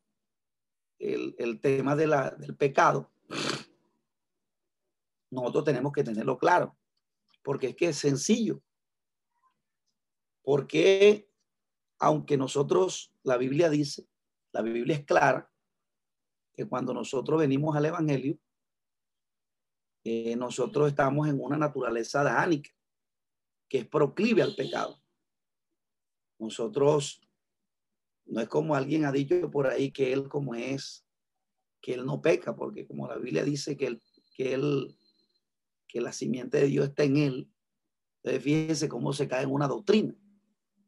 el, el tema de la, del pecado, nosotros tenemos que tenerlo claro, porque es que es sencillo. Porque aunque nosotros, la Biblia dice, la Biblia es clara, que cuando nosotros venimos al Evangelio, eh, nosotros estamos en una naturaleza dánica, que es proclive al pecado. Nosotros, no es como alguien ha dicho por ahí que él como es, que él no peca, porque como la Biblia dice que él, que él, que la simiente de Dios está en él, entonces fíjense cómo se cae en una doctrina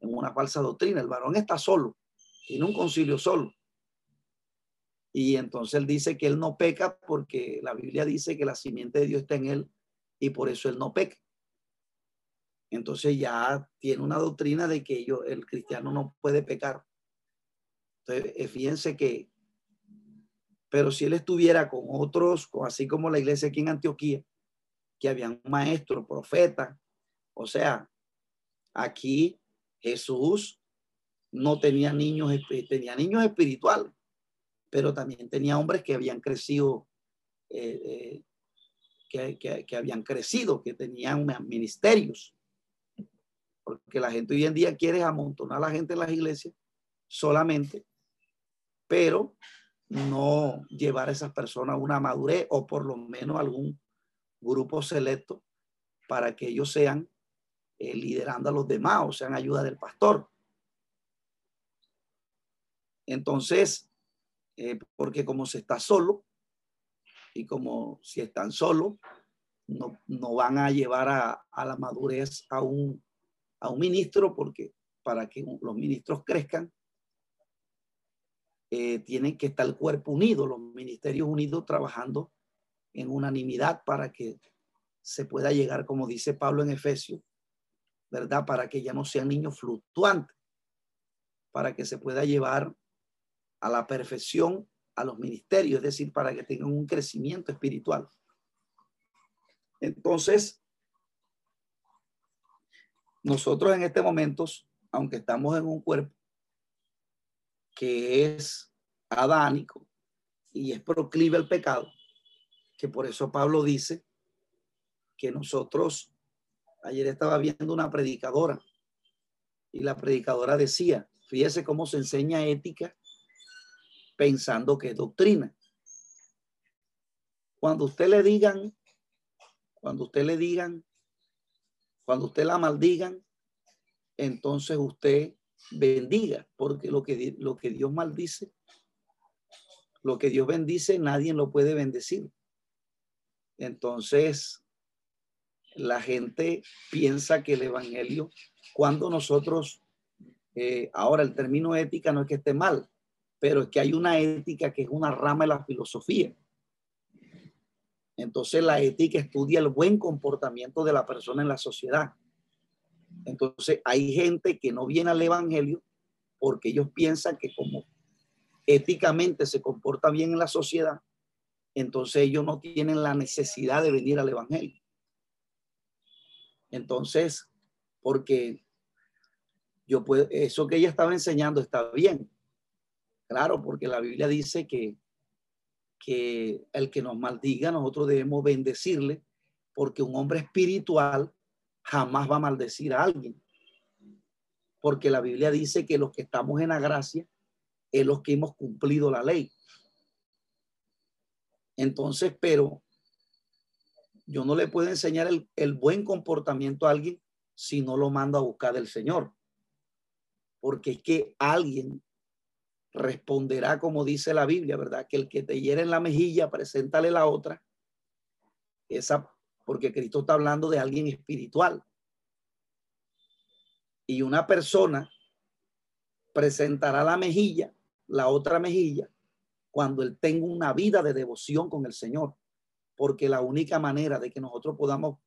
en una falsa doctrina. El varón está solo, tiene un concilio solo. Y entonces él dice que él no peca porque la Biblia dice que la simiente de Dios está en él y por eso él no peca. Entonces ya tiene una doctrina de que yo, el cristiano no puede pecar. Entonces, eh, fíjense que, pero si él estuviera con otros, así como la iglesia aquí en Antioquía, que habían maestros, profetas, o sea, aquí Jesús no tenía niños, tenía niños espirituales, pero también tenía hombres que habían crecido, eh, eh, que, habían crecido, que tenían ministerios. Porque la gente hoy en día quiere amontonar a la gente en las iglesias solamente, pero no llevar a esas personas a una madurez o por lo menos algún grupo selecto para que ellos sean eh, liderando a los demás, o sea, en ayuda del pastor. Entonces, eh, porque como se está solo y como si están solos, no, no, van a llevar a, a, la madurez a un, a un ministro, porque para que los ministros crezcan, eh, tienen que estar el cuerpo unido, los ministerios unidos trabajando en unanimidad para que se pueda llegar, como dice Pablo en Efesios, ¿verdad? Para que ya no sean niños fluctuantes, para que se pueda llevar a la perfección a los ministerios, es decir, para que tengan un crecimiento espiritual. Entonces, nosotros en este momento, aunque estamos en un cuerpo que es adánico y es proclive al pecado, que por eso Pablo dice que nosotros Ayer estaba viendo una predicadora y la predicadora decía, fíjese cómo se enseña ética pensando que es doctrina. Cuando usted le digan, cuando usted le digan, cuando usted la maldigan, entonces usted bendiga, porque lo que, lo que Dios maldice, lo que Dios bendice, nadie lo puede bendecir. Entonces, la gente piensa que el Evangelio, cuando nosotros, eh, ahora el término ética no es que esté mal, pero es que hay una ética que es una rama de la filosofía. Entonces la ética estudia el buen comportamiento de la persona en la sociedad. Entonces hay gente que no viene al Evangelio porque ellos piensan que como éticamente se comporta bien en la sociedad, entonces ellos no tienen la necesidad de venir al Evangelio. Entonces, porque yo puedo, eso que ella estaba enseñando está bien. Claro, porque la Biblia dice que, que el que nos maldiga, nosotros debemos bendecirle, porque un hombre espiritual jamás va a maldecir a alguien. Porque la Biblia dice que los que estamos en la gracia es los que hemos cumplido la ley. Entonces, pero yo no le puedo enseñar el, buen comportamiento a alguien si no lo mando a buscar del Señor. porque es que alguien responderá como dice la Biblia, ¿verdad? Que el que te hiere en la mejilla, preséntale la otra. Esa, porque Cristo está hablando de alguien espiritual. Y una persona presentará la mejilla, la otra mejilla, cuando él tenga una vida de devoción con el Señor. Porque la única manera de que nosotros podamos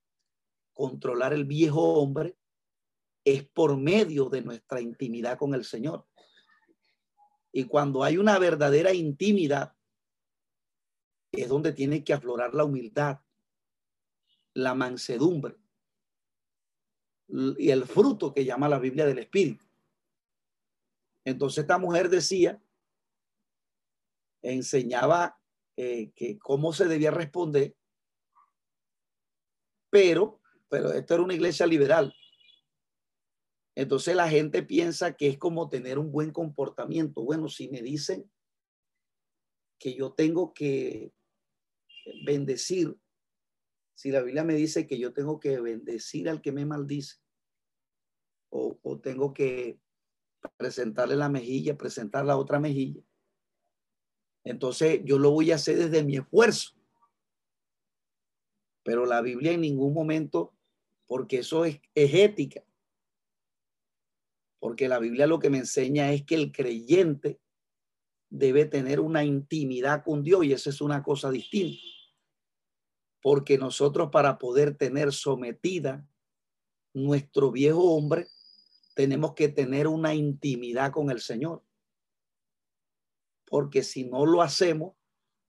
controlar el viejo hombre es por medio de nuestra intimidad con el Señor. Y cuando hay una verdadera intimidad, es donde tiene que aflorar la humildad, la mansedumbre y el fruto que llama la Biblia del Espíritu. Entonces esta mujer decía, enseñaba eh, que cómo se debía responder, pero, pero esto era una iglesia liberal. Entonces la gente piensa que es como tener un buen comportamiento. Bueno, si me dicen que yo tengo que bendecir, si la Biblia me dice que yo tengo que bendecir al que me maldice, o, o tengo que presentarle la mejilla, presentar la otra mejilla, entonces yo lo voy a hacer desde mi esfuerzo. Pero la Biblia en ningún momento, porque eso es, ética, porque la Biblia lo que me enseña es que el creyente debe tener una intimidad con Dios y eso es una cosa distinta. Porque nosotros para poder tener sometida nuestro viejo hombre, tenemos que tener una intimidad con el Señor. Porque si no lo hacemos,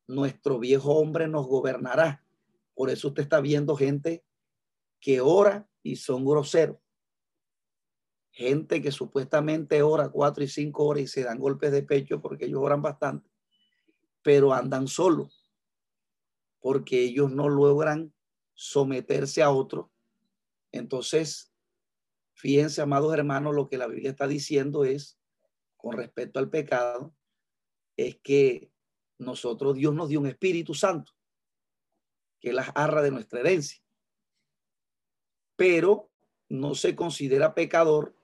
nuestro viejo hombre nos gobernará. Por eso usted está viendo gente que ora y son groseros gente que supuestamente ora cuatro y cinco horas y se dan golpes de pecho porque ellos oran bastante, pero andan solos porque ellos no logran someterse a otro. Entonces, fíjense, amados hermanos, lo que la Biblia está diciendo es, con respecto al pecado, es que nosotros, Dios nos dio un Espíritu Santo, que es la arra de nuestra herencia, pero no se considera pecador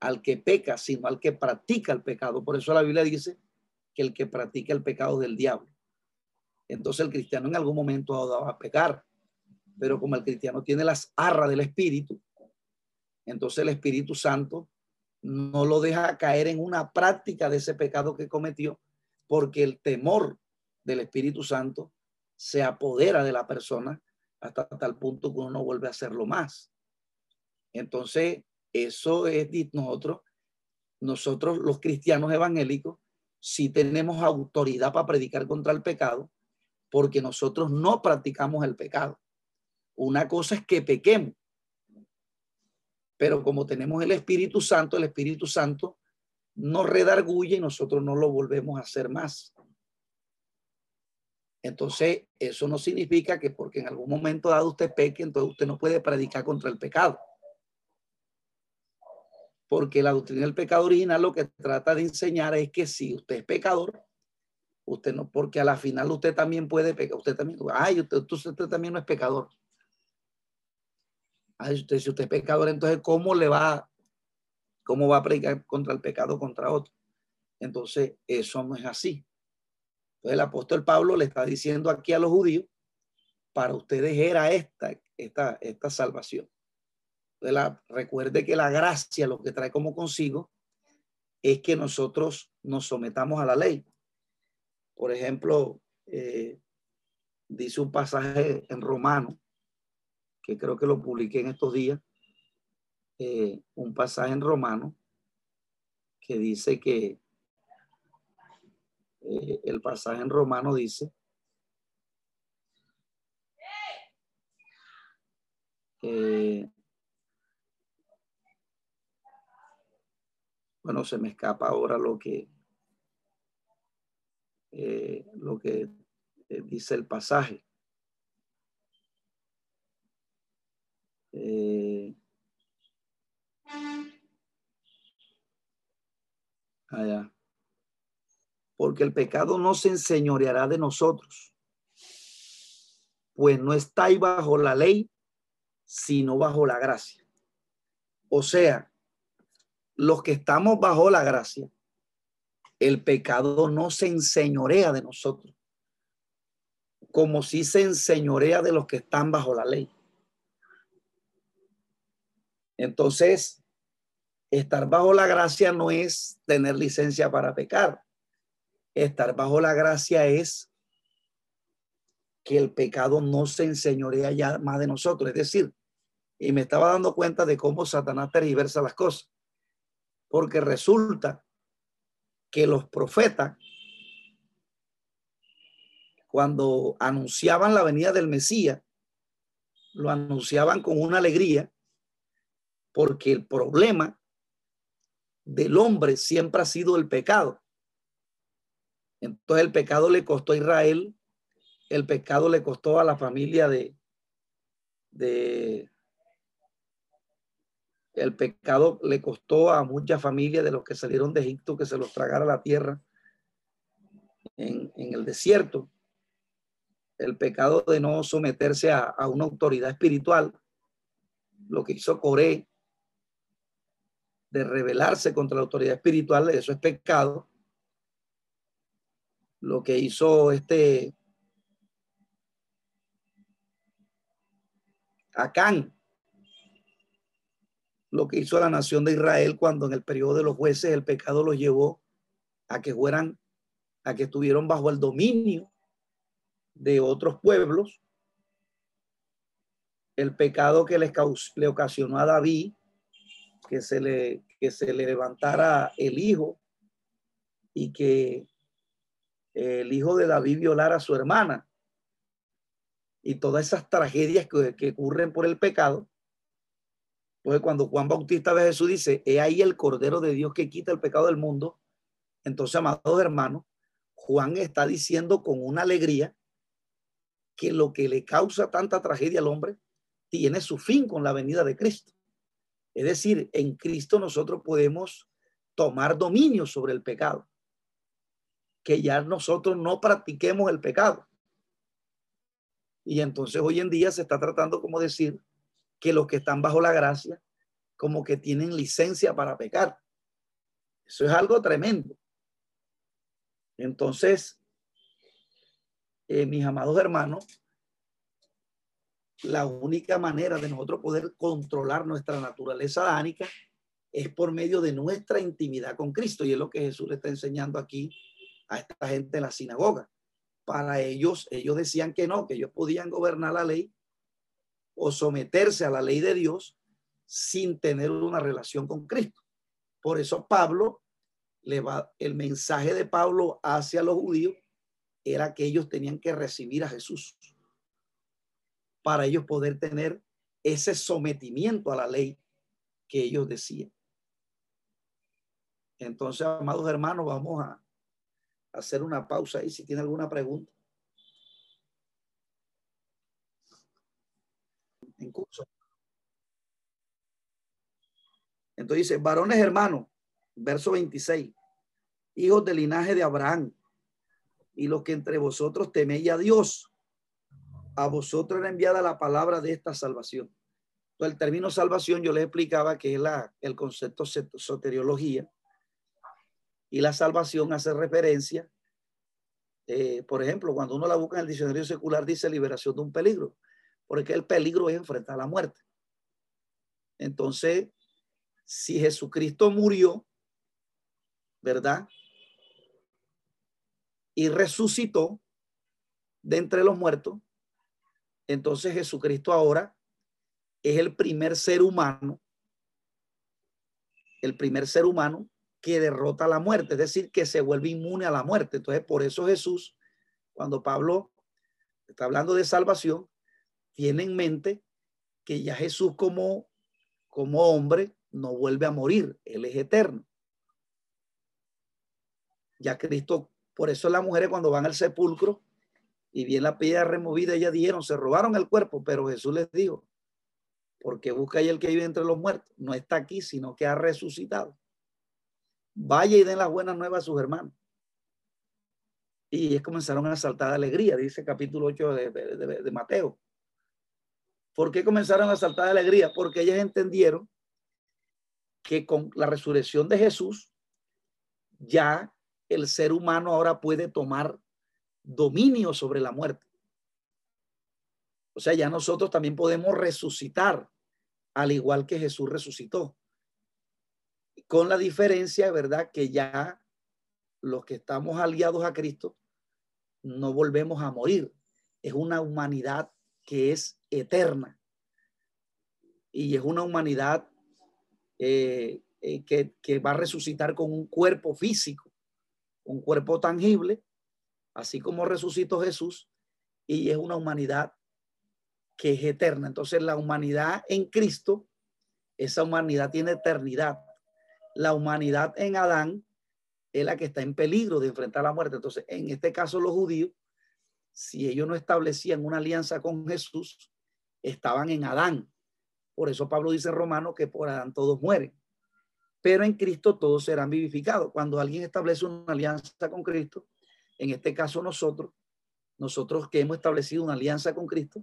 al que peca, sino al que practica el pecado. Por eso la Biblia dice que el que practica el pecado del diablo. Entonces el cristiano en algún momento va a pecar, pero como el cristiano tiene las arras del Espíritu, entonces el Espíritu Santo no lo deja caer en una práctica de ese pecado que cometió, porque el temor del Espíritu Santo se apodera de la persona hasta tal punto que uno no vuelve a hacerlo más. Entonces, eso es nosotros, nosotros los cristianos evangélicos, si tenemos autoridad para predicar contra el pecado, porque nosotros no practicamos el pecado. Una cosa es que pequemos, pero como tenemos el Espíritu Santo, el Espíritu Santo nos redarguye y nosotros no lo volvemos a hacer más. Entonces, eso no significa que porque en algún momento dado usted peque, entonces usted no puede predicar contra el pecado porque la doctrina del pecado original lo que trata de enseñar es que si usted es pecador, usted no, porque a la final usted también puede pecar, usted también, ay, usted, usted, también no es pecador. Si usted es pecador, entonces, ¿cómo le va, cómo va a predicar contra el pecado contra otro? Entonces, eso no es así. Entonces, el apóstol Pablo le está diciendo aquí a los judíos, para ustedes era esta, esta, esta salvación recuerde que la gracia lo que trae como consigo es que nosotros nos sometamos a la ley. Por ejemplo, eh, dice un pasaje en Romano, que creo que lo publiqué en estos días, eh, un pasaje en Romano que dice que eh, el pasaje en Romano dice bueno, se me escapa ahora lo que, eh, lo que eh, dice el pasaje. Eh, allá. Porque el pecado no se enseñoreará de nosotros, pues no estáis bajo la ley, sino bajo la gracia. O sea, los que estamos bajo la gracia, el pecado no se enseñorea de nosotros, como si se enseñorea de los que están bajo la ley. Entonces, estar bajo la gracia no es tener licencia para pecar. Estar bajo la gracia es que el pecado no se enseñorea ya más de nosotros. Es decir, y me estaba dando cuenta de cómo Satanás tergiversa las cosas. Porque resulta que los profetas, cuando anunciaban la venida del Mesías, lo anunciaban con una alegría, porque el problema del hombre siempre ha sido el pecado. Entonces el pecado le costó a Israel, el pecado le costó a la familia de, de el pecado le costó a muchas familias de los que salieron de Egipto que se los tragara la tierra en, el desierto. El pecado de no someterse a, a, una autoridad espiritual, lo que hizo Coré, de rebelarse contra la autoridad espiritual, eso es pecado. Lo que hizo este Acán, lo que hizo la nación de Israel cuando en el periodo de los jueces el pecado los llevó a que fueran, a que estuvieron bajo el dominio de otros pueblos. El pecado que les le ocasionó a David que se le, que se le levantara el hijo y que el hijo de David violara a su hermana. Y todas esas tragedias que, que ocurren por el pecado. Pues cuando Juan Bautista ve Jesús, dice, he ahí el Cordero de Dios que quita el pecado del mundo. Entonces, amados hermanos, Juan está diciendo con una alegría que lo que le causa tanta tragedia al hombre tiene su fin con la venida de Cristo. Es decir, en Cristo nosotros podemos tomar dominio sobre el pecado. Que ya nosotros no practiquemos el pecado. Y entonces hoy en día se está tratando como decir que los que están bajo la gracia como que tienen licencia para pecar. Eso es algo tremendo. Entonces, eh, mis amados hermanos, la única manera de nosotros poder controlar nuestra naturaleza dánica es por medio de nuestra intimidad con Cristo. Y es lo que Jesús le está enseñando aquí a esta gente en la sinagoga. Para ellos, ellos decían que no, que ellos podían gobernar la ley o someterse a la ley de Dios sin tener una relación con Cristo. Por eso Pablo le va, el mensaje de Pablo hacia los judíos era que ellos tenían que recibir a Jesús para ellos poder tener ese sometimiento a la ley que ellos decían. Entonces, amados hermanos, vamos a hacer una pausa ahí si tiene alguna pregunta. En curso. Entonces dice, varones hermanos, verso 26, hijos del linaje de Abraham, y los que entre vosotros teméis a Dios, a vosotros era enviada la palabra de esta salvación. El término salvación yo les explicaba que es la, el concepto soteriología y la salvación hace referencia, eh, por ejemplo, cuando uno la busca en el diccionario secular dice liberación de un peligro, porque el peligro es enfrentar la muerte. Entonces, si Jesucristo murió, ¿verdad? Y resucitó de entre los muertos, entonces Jesucristo ahora es el primer ser humano, el primer ser humano que derrota la muerte, es decir, que se vuelve inmune a la muerte. Entonces, por eso Jesús, cuando Pablo está hablando de salvación, tiene en mente que ya Jesús como, como hombre no vuelve a morir, él es eterno. Ya Cristo, por eso las mujeres cuando van al sepulcro, y bien la piedra removida, ellas dijeron, se robaron el cuerpo, pero Jesús les dijo, porque busca el que vive entre los muertos, no está aquí, sino que ha resucitado. Vaya y den las buenas nuevas a sus hermanos. Y ellos comenzaron a saltar de alegría, dice capítulo 8 de, de Mateo. ¿Por qué comenzaron a saltar de alegría? Porque ellas entendieron que con la resurrección de Jesús, ya el ser humano ahora puede tomar dominio sobre la muerte. O sea, ya nosotros también podemos resucitar, al igual que Jesús resucitó. Con la diferencia, ¿verdad? Que ya los que estamos aliados a Cristo no volvemos a morir. Es una humanidad que es eterna. Y es una humanidad eh, eh, que, que va a resucitar con un cuerpo físico, un cuerpo tangible, así como resucitó Jesús. Y es una humanidad que es eterna. Entonces la humanidad en Cristo, esa humanidad tiene eternidad. La humanidad en Adán es la que está en peligro de enfrentar la muerte. Entonces, en este caso los judíos, si ellos no establecían una alianza con Jesús, estaban en Adán. Por eso Pablo dice en Romano que por Adán todos mueren. Pero en Cristo todos serán vivificados. Cuando alguien establece una alianza con Cristo, en este caso nosotros, nosotros que hemos establecido una alianza con Cristo,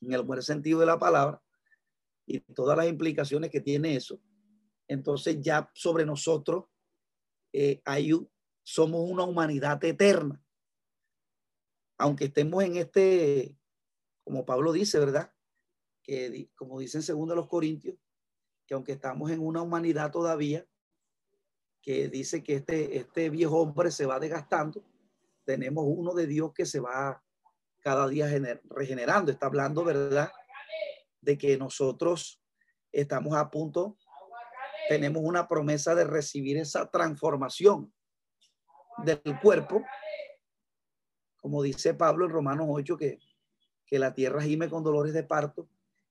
en el buen sentido de la palabra, y todas las implicaciones que tiene eso, entonces ya sobre nosotros eh, hay somos una humanidad eterna. Aunque estemos en este, como Pablo dice, ¿verdad? Que como dicen segundo los Corintios, que aunque estamos en una humanidad todavía, que dice que este, este viejo hombre se va desgastando, tenemos uno de Dios que se va cada día regenerando. Está hablando, ¿verdad? De que nosotros estamos a punto, tenemos una promesa de recibir esa transformación del cuerpo, como dice Pablo en Romanos 8, que, que la tierra gime con dolores de parto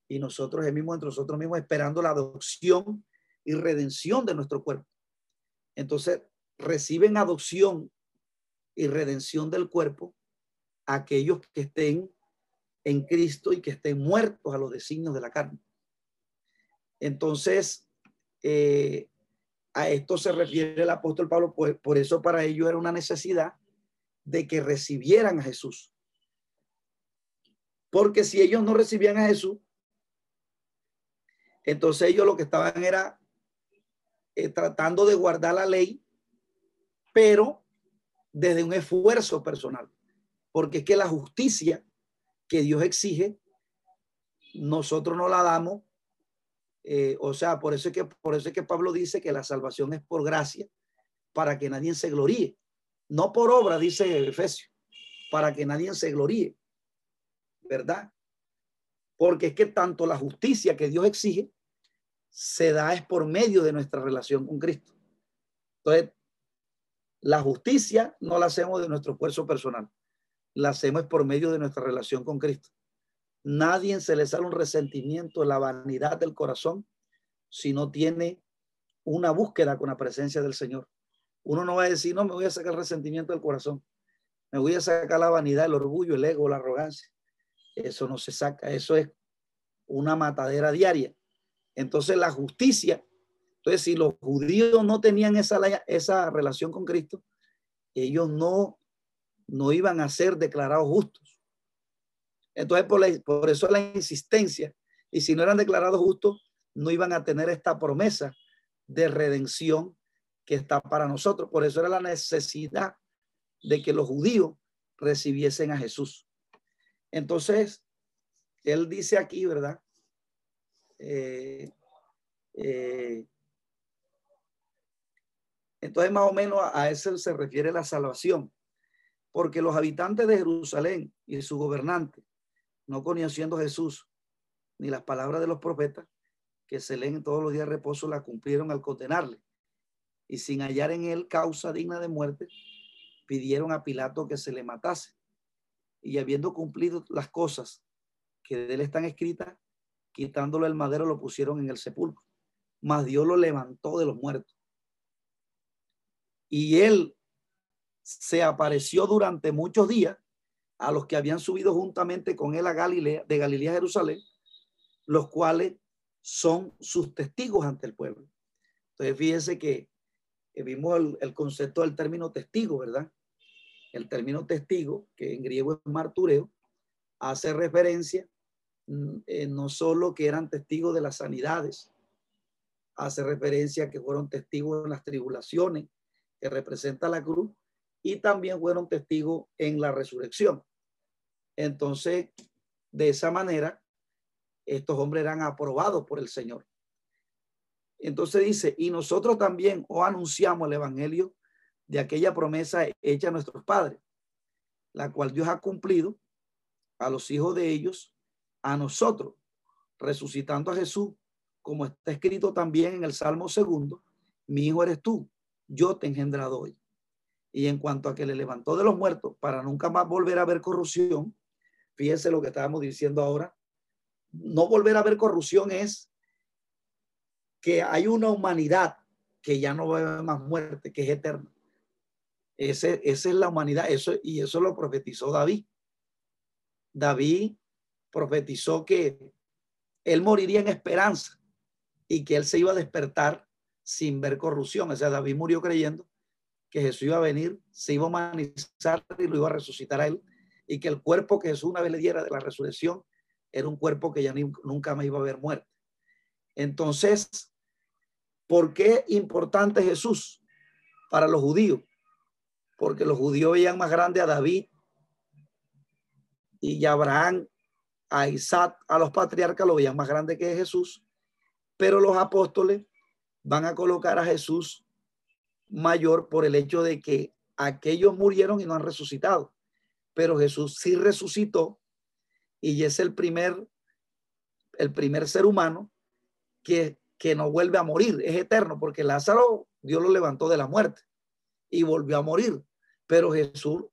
y nosotros mismos entre nosotros mismos esperando la adopción y redención de nuestro cuerpo. Entonces, reciben adopción y redención del cuerpo aquellos que estén en Cristo y que estén muertos a los designios de la carne. Entonces, eh, a esto se refiere el apóstol Pablo, por, por eso para ellos era una necesidad de que recibieran a Jesús. Porque si ellos no recibían a Jesús, entonces ellos lo que estaban era eh, tratando de guardar la ley, pero desde un esfuerzo personal porque es que la justicia que Dios exige, nosotros no la damos. Eh, o sea, por eso, es que, por eso es que Pablo dice que la salvación es por gracia, para que nadie se gloríe. No por obra, dice Efesio, para que nadie se gloríe. ¿Verdad? Porque es que tanto la justicia que Dios exige se da es por medio de nuestra relación con Cristo. Entonces, la justicia no la hacemos de nuestro esfuerzo personal la hacemos por medio de nuestra relación con Cristo. Nadie se le sale un resentimiento, la vanidad del corazón, si no tiene una búsqueda con la presencia del Señor. Uno no va a decir, no, me voy a sacar el resentimiento del corazón. Me voy a sacar la vanidad, el orgullo, el ego, la arrogancia. Eso no se saca, eso es una matadera diaria. Entonces la justicia, entonces si los judíos no tenían esa, esa relación con Cristo, ellos no no iban a ser declarados justos. Entonces, por, por eso la insistencia. Y si no eran declarados justos, no iban a tener esta promesa de redención que está para nosotros. Por eso era la necesidad de que los judíos recibiesen a Jesús. Entonces, él dice aquí, ¿verdad? Eh, eh, entonces, más o menos a eso se refiere la salvación porque los habitantes de Jerusalén y su gobernante, no conociendo Jesús ni las palabras de los profetas que se leen todos los días de reposo, la cumplieron al condenarle. Y sin hallar en él causa digna de muerte, pidieron a Pilato que se le matase. Y habiendo cumplido las cosas que de él están escritas, quitándolo el madero, lo pusieron en el sepulcro. Mas Dios lo levantó de los muertos. Y él se apareció durante muchos días a los que habían subido juntamente con él a Galilea, de Galilea a Jerusalén, los cuales son sus testigos ante el pueblo. Entonces, fíjense que, vimos el, concepto del término testigo, ¿verdad? El término testigo, que en griego es martureo, hace referencia mm, eh, no solo que eran testigos de las sanidades, hace referencia que fueron testigos en las tribulaciones que representa la cruz y también fueron testigos en la resurrección. Entonces, de esa manera, estos hombres eran aprobados por el Señor. Entonces dice, y nosotros también o anunciamos el Evangelio de aquella promesa hecha a nuestros padres, la cual Dios ha cumplido a los hijos de ellos, a nosotros, resucitando a Jesús, como está escrito también en el Salmo segundo, mi hijo eres tú, yo te he engendrado hoy. Y en cuanto a que le levantó de los muertos para nunca más volver a ver corrupción, fíjense lo que estábamos diciendo ahora, no volver a ver corrupción es que hay una humanidad que ya no va a haber más muerte, que es eterna. Ese, esa es la humanidad, eso, y eso lo profetizó David. David profetizó que él moriría en esperanza y que él se iba a despertar sin ver corrupción. O sea, David murió creyendo que Jesús iba a venir, se iba a humanizar y lo iba a resucitar a él, y que el cuerpo que Jesús una vez le diera de la resurrección era un cuerpo que ya nunca me iba a ver muerte. Entonces, ¿por qué importante Jesús para los judíos? Porque los judíos veían más grande a David y a Abraham, a Isaac, a los patriarcas lo veían más grande que Jesús, pero los apóstoles van a colocar a Jesús mayor por el hecho de que aquellos murieron y no han resucitado, pero Jesús sí resucitó y es el primer, el primer ser humano que, que no vuelve a morir, es eterno, porque Lázaro Dios lo levantó de la muerte y volvió a morir, pero Jesús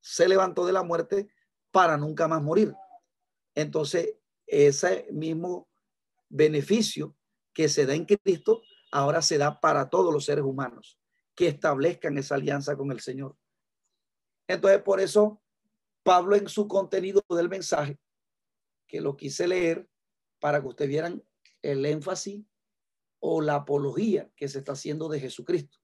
se levantó de la muerte para nunca más morir. Entonces, ese mismo beneficio que se da en Cristo ahora se da para todos los seres humanos que establezcan esa alianza con el Señor. Entonces, por eso, Pablo en su contenido del mensaje, que lo quise leer para que ustedes vieran el énfasis o la apología que se está haciendo de Jesucristo.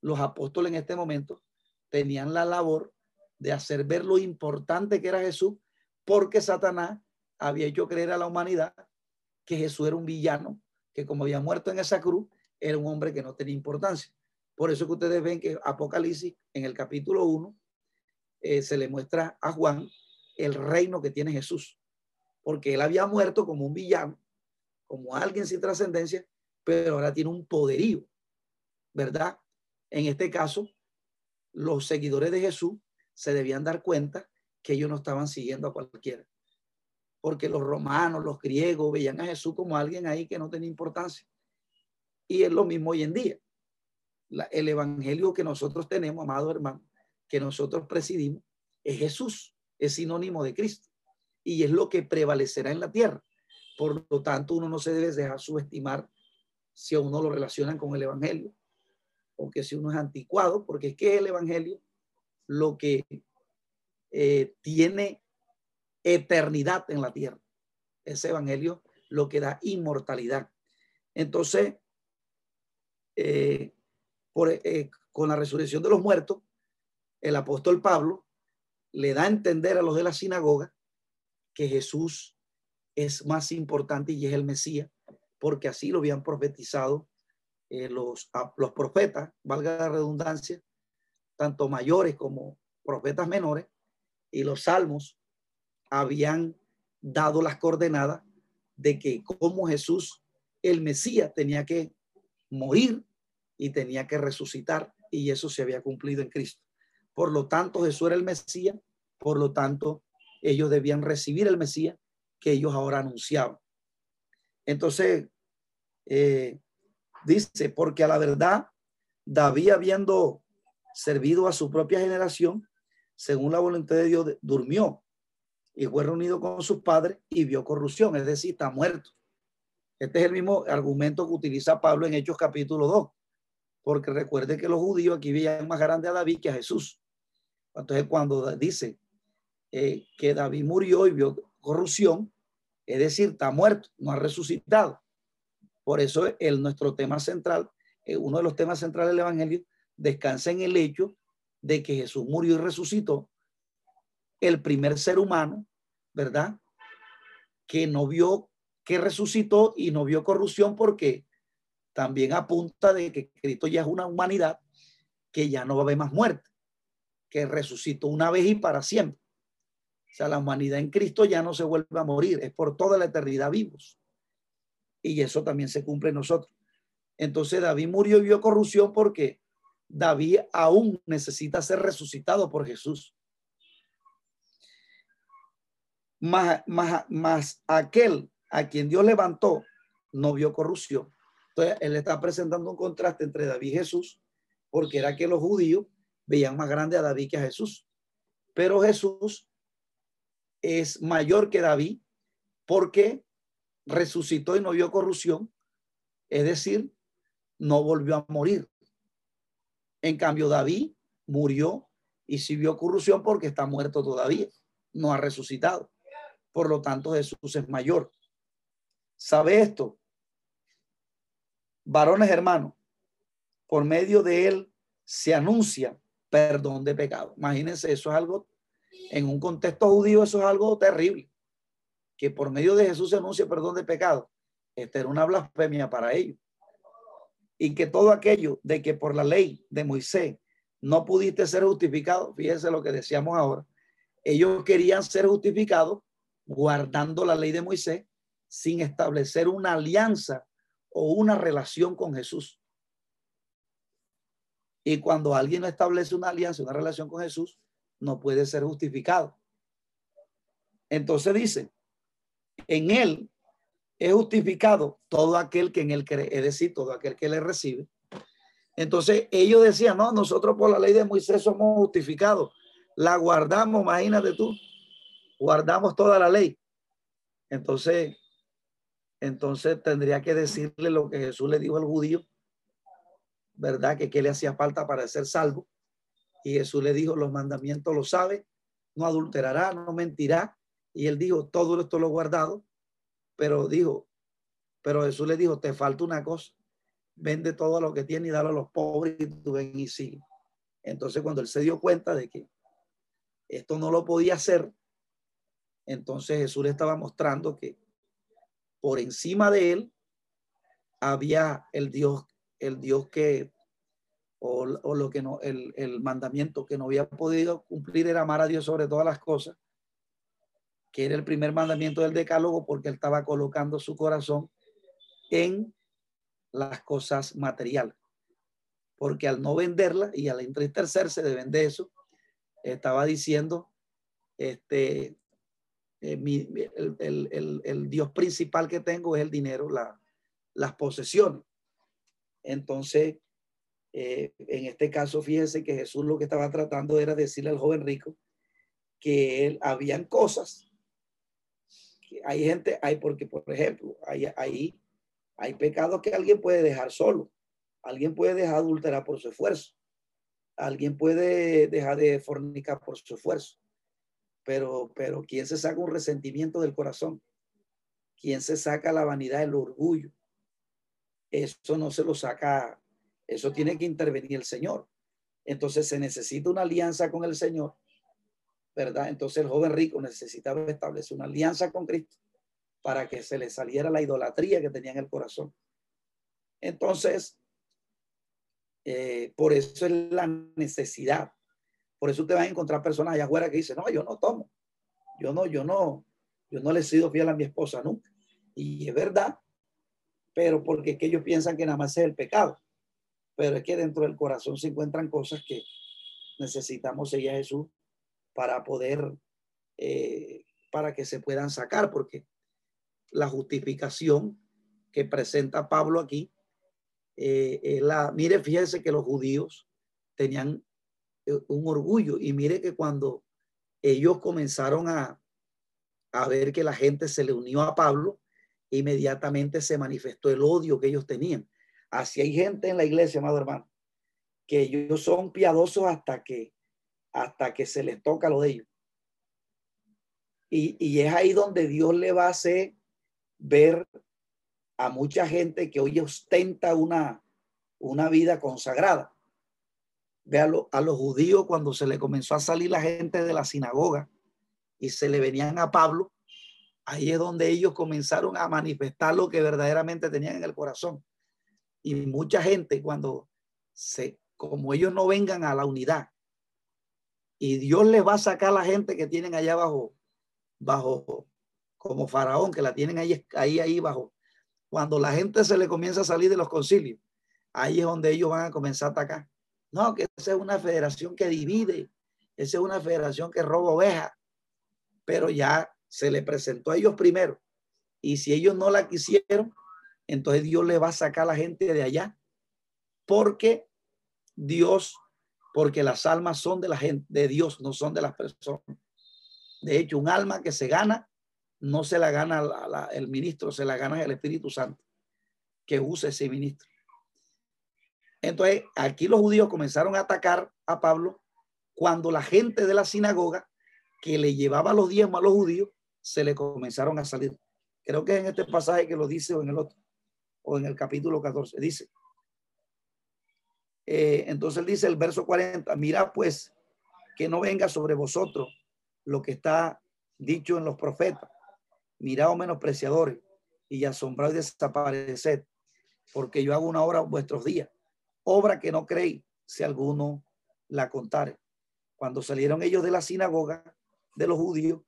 Los apóstoles en este momento tenían la labor de hacer ver lo importante que era Jesús, porque Satanás había hecho creer a la humanidad que Jesús era un villano, que como había muerto en esa cruz, era un hombre que no tenía importancia. Por eso que ustedes ven que Apocalipsis, en el capítulo 1, eh, se le muestra a Juan el reino que tiene Jesús, porque él había muerto como un villano, como alguien sin trascendencia, pero ahora tiene un poderío, ¿verdad? En este caso, los seguidores de Jesús se debían dar cuenta que ellos no estaban siguiendo a cualquiera, porque los romanos, los griegos veían a Jesús como alguien ahí que no tenía importancia. Y es lo mismo hoy en día. el evangelio que nosotros tenemos, amado hermano, que nosotros presidimos, es Jesús, es sinónimo de Cristo y es lo que prevalecerá en la tierra. Por lo tanto, uno no se debe dejar subestimar si a uno lo relacionan con el evangelio o que si uno es anticuado, porque es que el evangelio lo que eh, tiene eternidad en la tierra. Ese evangelio lo que da inmortalidad. Entonces, eh, por, eh, con la resurrección de los muertos, el apóstol Pablo le da a entender a los de la sinagoga que Jesús es más importante y es el Mesías, porque así lo habían profetizado eh, los, los profetas, valga la redundancia, tanto mayores como profetas menores, y los salmos habían dado las coordenadas de que como Jesús, el Mesías, tenía que morir y tenía que resucitar, y eso se había cumplido en Cristo. Por lo tanto, Jesús era el Mesías, por lo tanto, ellos debían recibir el Mesías que ellos ahora anunciaban. Entonces, eh, dice, porque a la verdad, David habiendo servido a su propia generación, según la voluntad de Dios, durmió y fue reunido con sus padres y vio corrupción, es decir, está muerto. Este es el mismo argumento que utiliza Pablo en Hechos capítulo 2, porque recuerde que los judíos aquí veían más grande a David que a Jesús. Entonces, cuando dice eh, que David murió y vio corrupción, es decir, está muerto, no ha resucitado. Por eso el, nuestro tema central, eh, uno de los temas centrales del Evangelio, descansa en el hecho de que Jesús murió y resucitó, el primer ser humano, ¿verdad? Que no vio, que resucitó y no vio corrupción porque también apunta de que Cristo ya es una humanidad que ya no va a haber más muerte, que resucitó una vez y para siempre. O sea, la humanidad en Cristo ya no se vuelve a morir, es por toda la eternidad vivos. Y eso también se cumple en nosotros. Entonces David murió y vio corrupción porque David aún necesita ser resucitado por Jesús. Más, más, más aquel a quien Dios levantó no vio corrupción. Entonces, él está presentando un contraste entre David y Jesús, porque era que los judíos veían más grande a David que a Jesús. Pero Jesús es mayor que David porque resucitó y no vio corrupción, es decir, no volvió a morir. En cambio, David murió y sí vio corrupción porque está muerto todavía, no ha resucitado. Por lo tanto, Jesús es mayor. ¿Sabe esto? Varones hermanos, por medio de él se anuncia perdón de pecado. Imagínense, eso es algo, en un contexto judío, eso es algo terrible. Que por medio de Jesús se anuncia perdón de pecado. Esta era una blasfemia para ellos. Y que todo aquello de que por la ley de Moisés no pudiste ser justificado, fíjense lo que decíamos ahora, ellos querían ser justificados guardando la ley de Moisés sin establecer una alianza o una relación con Jesús. Y cuando alguien no establece una alianza, una relación con Jesús, no puede ser justificado. Entonces dice, en él es justificado todo aquel que en él cree, es decir, todo aquel que le recibe. Entonces ellos decían, no, nosotros por la ley de Moisés somos justificados, la guardamos, imagínate tú, guardamos toda la ley. Entonces, entonces tendría que decirle lo que Jesús le dijo al judío, ¿verdad? Que qué le hacía falta para ser salvo. Y Jesús le dijo, los mandamientos lo sabe, no adulterará, no mentirá. Y él dijo, todo esto lo guardado, pero dijo, pero Jesús le dijo, te falta una cosa, vende todo lo que tiene y dale a los pobres y tú ven y sigue. Entonces cuando él se dio cuenta de que esto no lo podía hacer, entonces Jesús le estaba mostrando que por encima de él había el Dios, el Dios que, o, lo que no, el, el, mandamiento que no había podido cumplir era amar a Dios sobre todas las cosas, que era el primer mandamiento del decálogo porque él estaba colocando su corazón en las cosas materiales. Porque al no venderla y al entristecerse de vender eso, estaba diciendo, este, eh, el, Dios principal que tengo es el dinero, la, las posesiones. Entonces, eh, en este caso, fíjense que Jesús lo que estaba tratando era decirle al joven rico que él, habían cosas, hay gente, hay porque, por ejemplo, hay, hay, hay pecados que alguien puede dejar solo, alguien puede dejar adulterar por su esfuerzo, alguien puede dejar de fornicar por su esfuerzo, pero, pero ¿quién se saca un resentimiento del corazón? ¿Quién se saca la vanidad, el orgullo? Eso no se lo saca, eso tiene que intervenir el Señor. Entonces se necesita una alianza con el Señor, ¿verdad? Entonces el joven rico necesitaba establecer una alianza con Cristo para que se le saliera la idolatría que tenía en el corazón. Entonces, eh, por eso es la necesidad por eso usted va a encontrar personas allá afuera que dicen, no, yo no tomo, yo no, yo no, yo no le he sido fiel a mi esposa nunca. Y es verdad, pero porque es que ellos piensan que nada más es el pecado. Pero es que dentro del corazón se encuentran cosas que necesitamos seguir a Jesús para poder, eh, para que se puedan sacar, porque la justificación que presenta Pablo aquí, eh, la, mire, fíjense que los judíos tenían un orgullo. Y mire que cuando ellos comenzaron a, a ver que la gente se le unió a Pablo, inmediatamente se manifestó el odio que ellos tenían. Así hay gente en la iglesia, amado hermano, que ellos son piadosos hasta que, hasta que se les toca lo de ellos. Y, y es ahí donde Dios le va a hacer ver a mucha gente que hoy ostenta una, una vida consagrada. Ve a, los judíos cuando se le comenzó a salir la gente de la sinagoga y se le venían a Pablo, ahí es donde ellos comenzaron a manifestar lo que verdaderamente tenían en el corazón. Y mucha gente cuando se, como ellos no vengan a la unidad, y Dios les va a sacar la gente que tienen allá abajo, bajo, como faraón, que la tienen ahí, ahí, ahí bajo. Cuando la gente se le comienza a salir de los concilios, ahí es donde ellos van a comenzar a atacar. No, que esa es una federación que divide, esa es una federación que roba ovejas, pero ya se le presentó a ellos primero. Y si ellos no la quisieron, entonces Dios le va a sacar a la gente de allá, porque Dios, porque las almas son de la gente, de Dios, no son de las personas. De hecho, un alma que se gana, no se la gana el ministro, se la gana el Espíritu Santo, que use ese ministro. Entonces, aquí los judíos comenzaron a atacar a Pablo cuando la gente de la sinagoga que le llevaba los diezmos a los judíos se le comenzaron a salir. Creo que en este pasaje que lo dice o en el otro, o en el capítulo 14, dice. Eh, entonces dice el verso 40, mira pues que no venga sobre vosotros lo que está dicho en los profetas. Mirad, oh menospreciadores, y asombrad y desapareced, porque yo hago una obra vuestros días obra que no creí si alguno la contare. Cuando salieron ellos de la sinagoga de los judíos,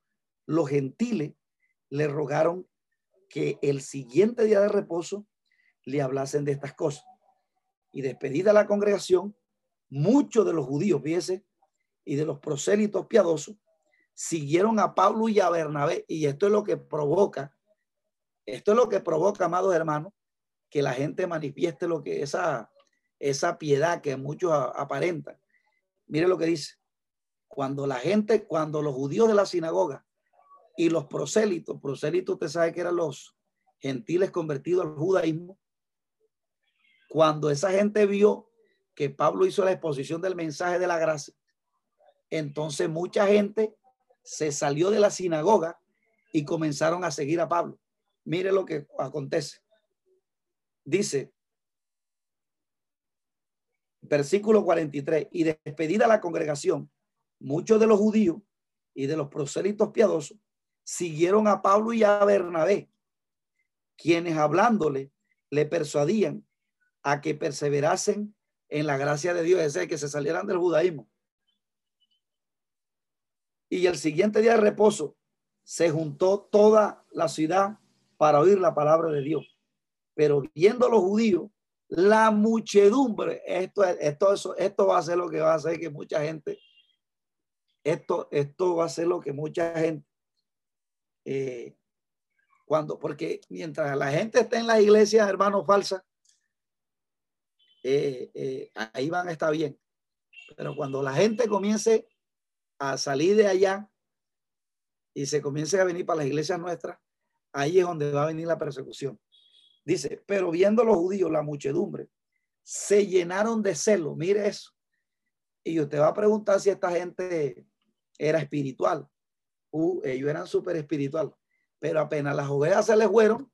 los gentiles le rogaron que el siguiente día de reposo le hablasen de estas cosas. Y despedida la congregación, muchos de los judíos, viese, y de los prosélitos piadosos, siguieron a Pablo y a Bernabé. Y esto es lo que provoca, esto es lo que provoca, amados hermanos, que la gente manifieste lo que esa esa piedad que muchos aparentan. Mire lo que dice. Cuando la gente, cuando los judíos de la sinagoga y los prosélitos, prosélitos usted sabe que eran los gentiles convertidos al judaísmo, cuando esa gente vio que Pablo hizo la exposición del mensaje de la gracia, entonces mucha gente se salió de la sinagoga y comenzaron a seguir a Pablo. Mire lo que acontece. Dice, versículo 43, y despedida la congregación, muchos de los judíos y de los prosélitos piadosos siguieron a Pablo y a Bernabé, quienes hablándole le persuadían a que perseverasen en la gracia de Dios, es decir, que se salieran del judaísmo. Y el siguiente día de reposo se juntó toda la ciudad para oír la palabra de Dios. Pero viendo los judíos la muchedumbre, esto, esto, eso, esto va a ser lo que va a hacer que mucha gente, esto, esto va a ser lo que mucha gente, eh, cuando, porque mientras la gente esté en las iglesias, hermanos, falsas, eh, eh, ahí van a estar bien. Pero cuando la gente comience a salir de allá y se comience a venir para las iglesias nuestras, ahí es donde va a venir la persecución. Dice, pero viendo los judíos, la muchedumbre, se llenaron de celo. Mire eso. Y usted va a preguntar si esta gente era espiritual. Uh, ellos eran súper espiritual. Pero apenas las ovejas se les fueron,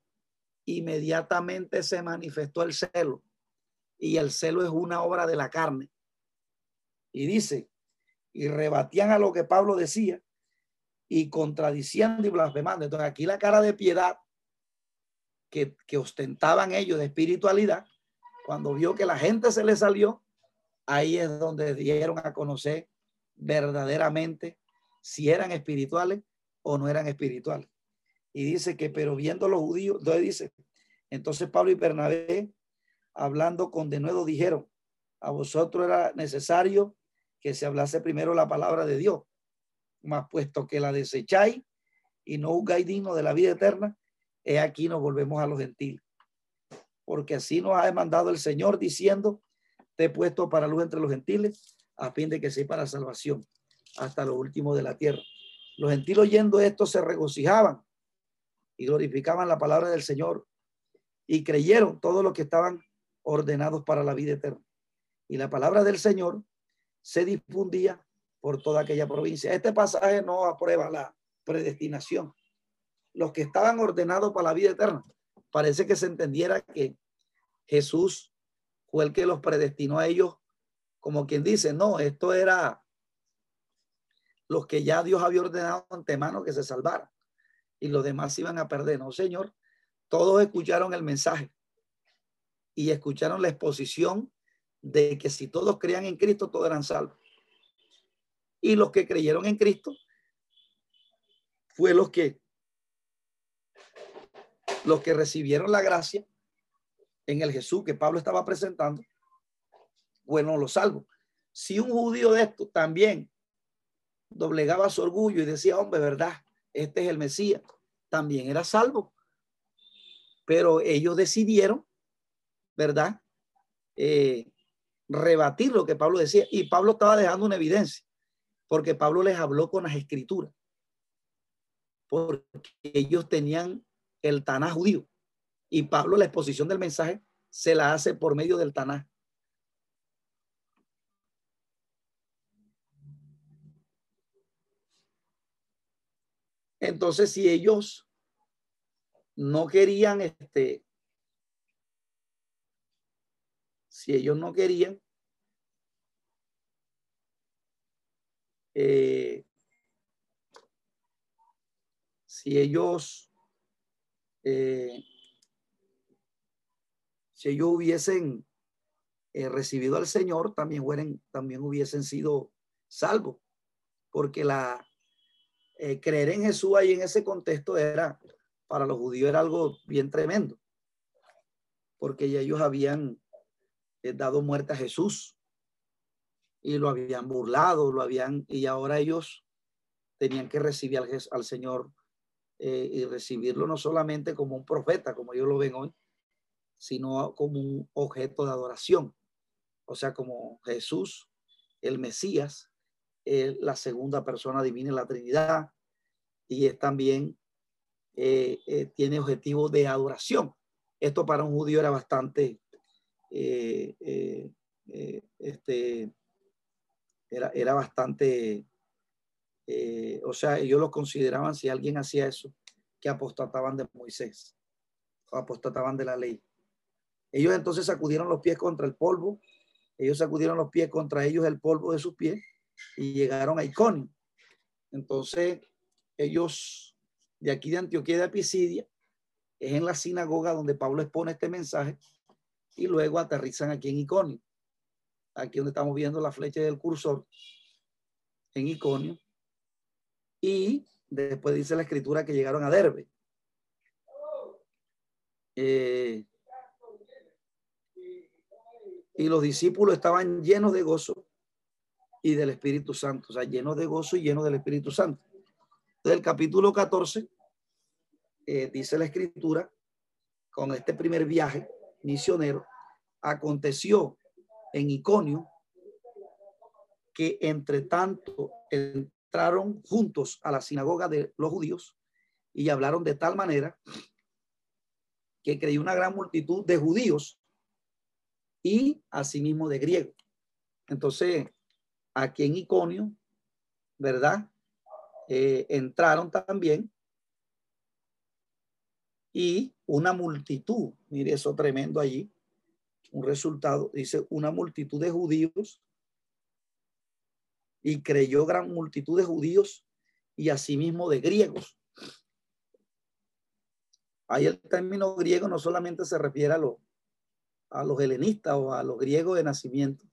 inmediatamente se manifestó el celo. Y el celo es una obra de la carne. Y dice, y rebatían a lo que Pablo decía y contradiciendo y blasfemando. Entonces aquí la cara de piedad que, ostentaban ellos de espiritualidad, cuando vio que la gente se le salió, ahí es donde dieron a conocer verdaderamente si eran espirituales o no eran espirituales. Y dice que, pero viendo los judíos, dice, entonces Pablo y Bernabé, hablando con de nuevo, dijeron, a vosotros era necesario que se hablase primero la palabra de Dios, más puesto que la desecháis y no juzgáis digno de la vida eterna, he aquí nos volvemos a los gentiles. Porque así nos ha demandado el Señor diciendo, te he puesto para luz entre los gentiles, a fin de que sea para salvación hasta lo último de la tierra. Los gentiles oyendo esto se regocijaban y glorificaban la palabra del Señor y creyeron todos los que estaban ordenados para la vida eterna. Y la palabra del Señor se difundía por toda aquella provincia. Este pasaje no aprueba la predestinación, los que estaban ordenados para la vida eterna. Parece que se entendiera que Jesús fue el que los predestinó a ellos, como quien dice, no, esto era los que ya Dios había ordenado antemano que se salvaran y los demás iban a perder. No, Señor, todos escucharon el mensaje y escucharon la exposición de que si todos creían en Cristo, todos eran salvos. Y los que creyeron en Cristo fue los que los que recibieron la gracia en el Jesús que Pablo estaba presentando, bueno, los salvos. Si un judío de esto también doblegaba su orgullo y decía, hombre, verdad, este es el Mesías, también era salvo. Pero ellos decidieron, ¿verdad? Eh, rebatir lo que Pablo decía. Y Pablo estaba dejando una evidencia, porque Pablo les habló con las escrituras, porque ellos tenían el Taná judío. Y Pablo, la exposición del mensaje, se la hace por medio del Taná. Entonces, si ellos no querían, este, si ellos no querían, eh, si ellos, eh, si ellos hubiesen eh, recibido al Señor, también, también hubiesen sido salvos, porque la, eh, creer en Jesús ahí en ese contexto era, para los judíos era algo bien tremendo, porque ya ellos habían dado muerte a Jesús. Y lo habían burlado, lo habían, y ahora ellos tenían que recibir al Señor eh, y recibirlo no solamente como un profeta, como ellos lo ven hoy, sino como un objeto de adoración. O sea, como Jesús, el Mesías, la segunda persona divina en la Trinidad y es también, eh, eh, tiene objetivo de adoración. Esto para un judío era bastante, eh, este, era, era bastante, o sea, ellos lo consideraban, si alguien hacía eso, que apostataban de Moisés, o apostataban de la ley. Ellos entonces sacudieron los pies contra el polvo, ellos sacudieron los pies contra ellos el polvo de sus pies y llegaron a Iconio. Entonces, ellos de aquí de Antioquía de Pisidia, es en la sinagoga donde Pablo expone este mensaje y luego aterrizan aquí en Iconio. Aquí donde estamos viendo la flecha del cursor, en Iconio. Y después dice la escritura que llegaron a Derbe. Eh, y los discípulos estaban llenos de gozo y del Espíritu Santo, o sea, llenos de gozo y llenos del Espíritu Santo. Del capítulo 14, eh, dice la escritura, con este primer viaje misionero, aconteció en Iconio que entre tanto entraron juntos a la sinagoga de los judíos y hablaron de tal manera que creyó una gran multitud de judíos y asimismo de griegos. Entonces, aquí en Iconio, ¿verdad? Eh, entraron también y una multitud, mire eso tremendo allí, un resultado, dice una multitud de judíos y creyó gran multitud de judíos y asimismo de griegos. Ahí el término griego no solamente se refiere a, los a los helenistas o a los griegos de nacimiento,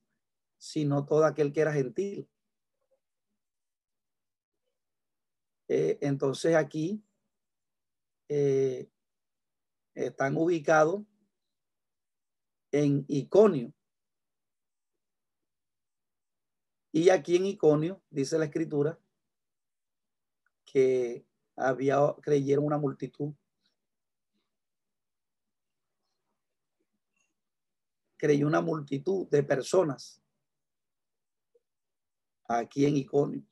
sino todo aquel que era gentil. Eh, entonces aquí eh, están ubicados en Iconio. Y aquí en Iconio, dice la escritura, que había, creyeron una multitud. Creyó una multitud de personas aquí en Iconio.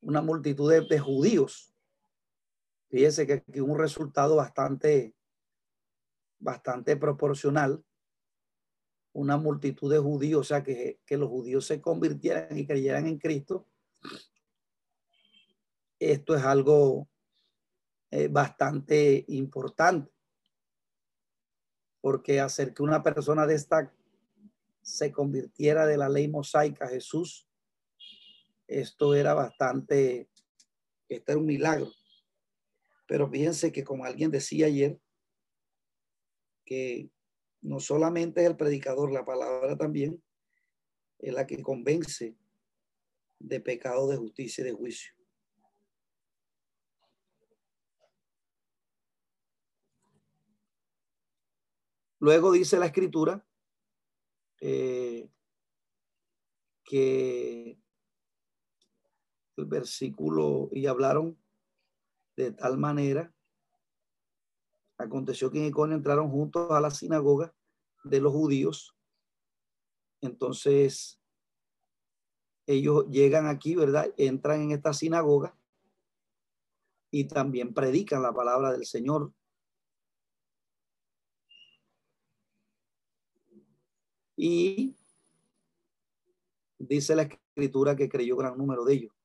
Una multitud de, judíos. Fíjese que, que un resultado bastante, bastante proporcional. Una multitud de judíos, o sea, que, que los judíos se convirtieran y creyeran en Cristo. Esto es algo eh, bastante importante porque hacer que una persona de esta se convirtiera de la ley mosaica a Jesús, esto era bastante, esto era un milagro. Pero fíjense que como alguien decía ayer, que no solamente es el predicador, la palabra también es la que convence de pecado, de justicia y de juicio. Luego dice la escritura eh, que el versículo, y hablaron de tal manera, aconteció que en Iconio entraron juntos a la sinagoga de los judíos. Entonces, ellos llegan aquí, ¿verdad? Entran en esta sinagoga y también predican la palabra del Señor. Y dice la escritura que creyó gran número de ellos.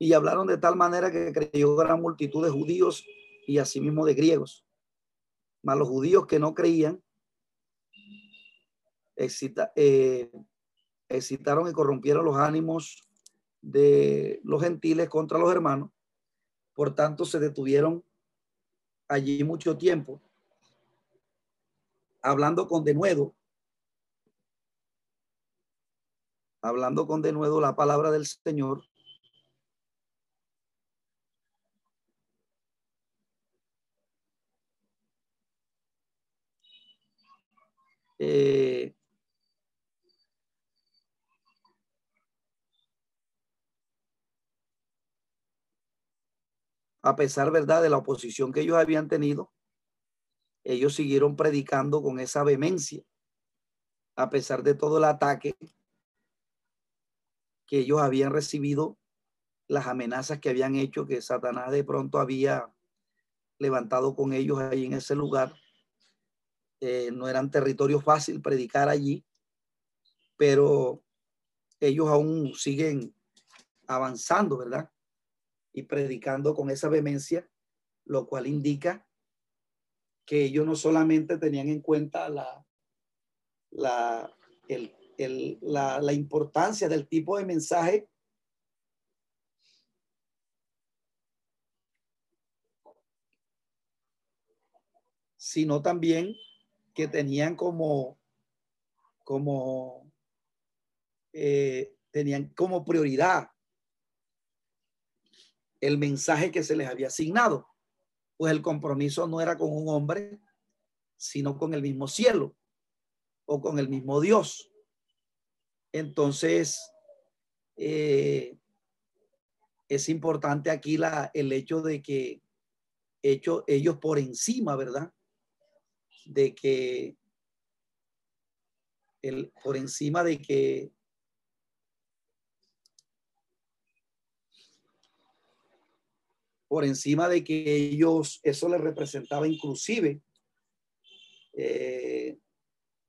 Y hablaron de tal manera que creyó gran multitud de judíos y asimismo de griegos. Mas los judíos que no creían eh, excitaron y corrompieron los ánimos de los gentiles contra los hermanos. Por tanto, se detuvieron allí mucho tiempo, hablando con denuedo, hablando con denuedo la palabra del Señor. Eh, a pesar, ¿verdad?, de la oposición que ellos habían tenido, ellos siguieron predicando con esa vehemencia, a pesar de todo el ataque que ellos habían recibido, las amenazas que habían hecho, que Satanás de pronto había levantado con ellos ahí en ese lugar. Eh, no eran territorio fácil predicar allí, pero ellos aún siguen avanzando, ¿verdad? y predicando con esa vehemencia, lo cual indica que ellos no solamente tenían en cuenta la, la, la, la importancia del tipo de mensaje sino también que tenían como, como, eh, tenían como prioridad el mensaje que se les había asignado, pues el compromiso no era con un hombre, sino con el mismo cielo o con el mismo Dios. Entonces, eh, es importante aquí la, el hecho de que hecho, ellos por encima, ¿verdad? De que el, por encima de que por encima de que ellos, eso les representaba inclusive, eh,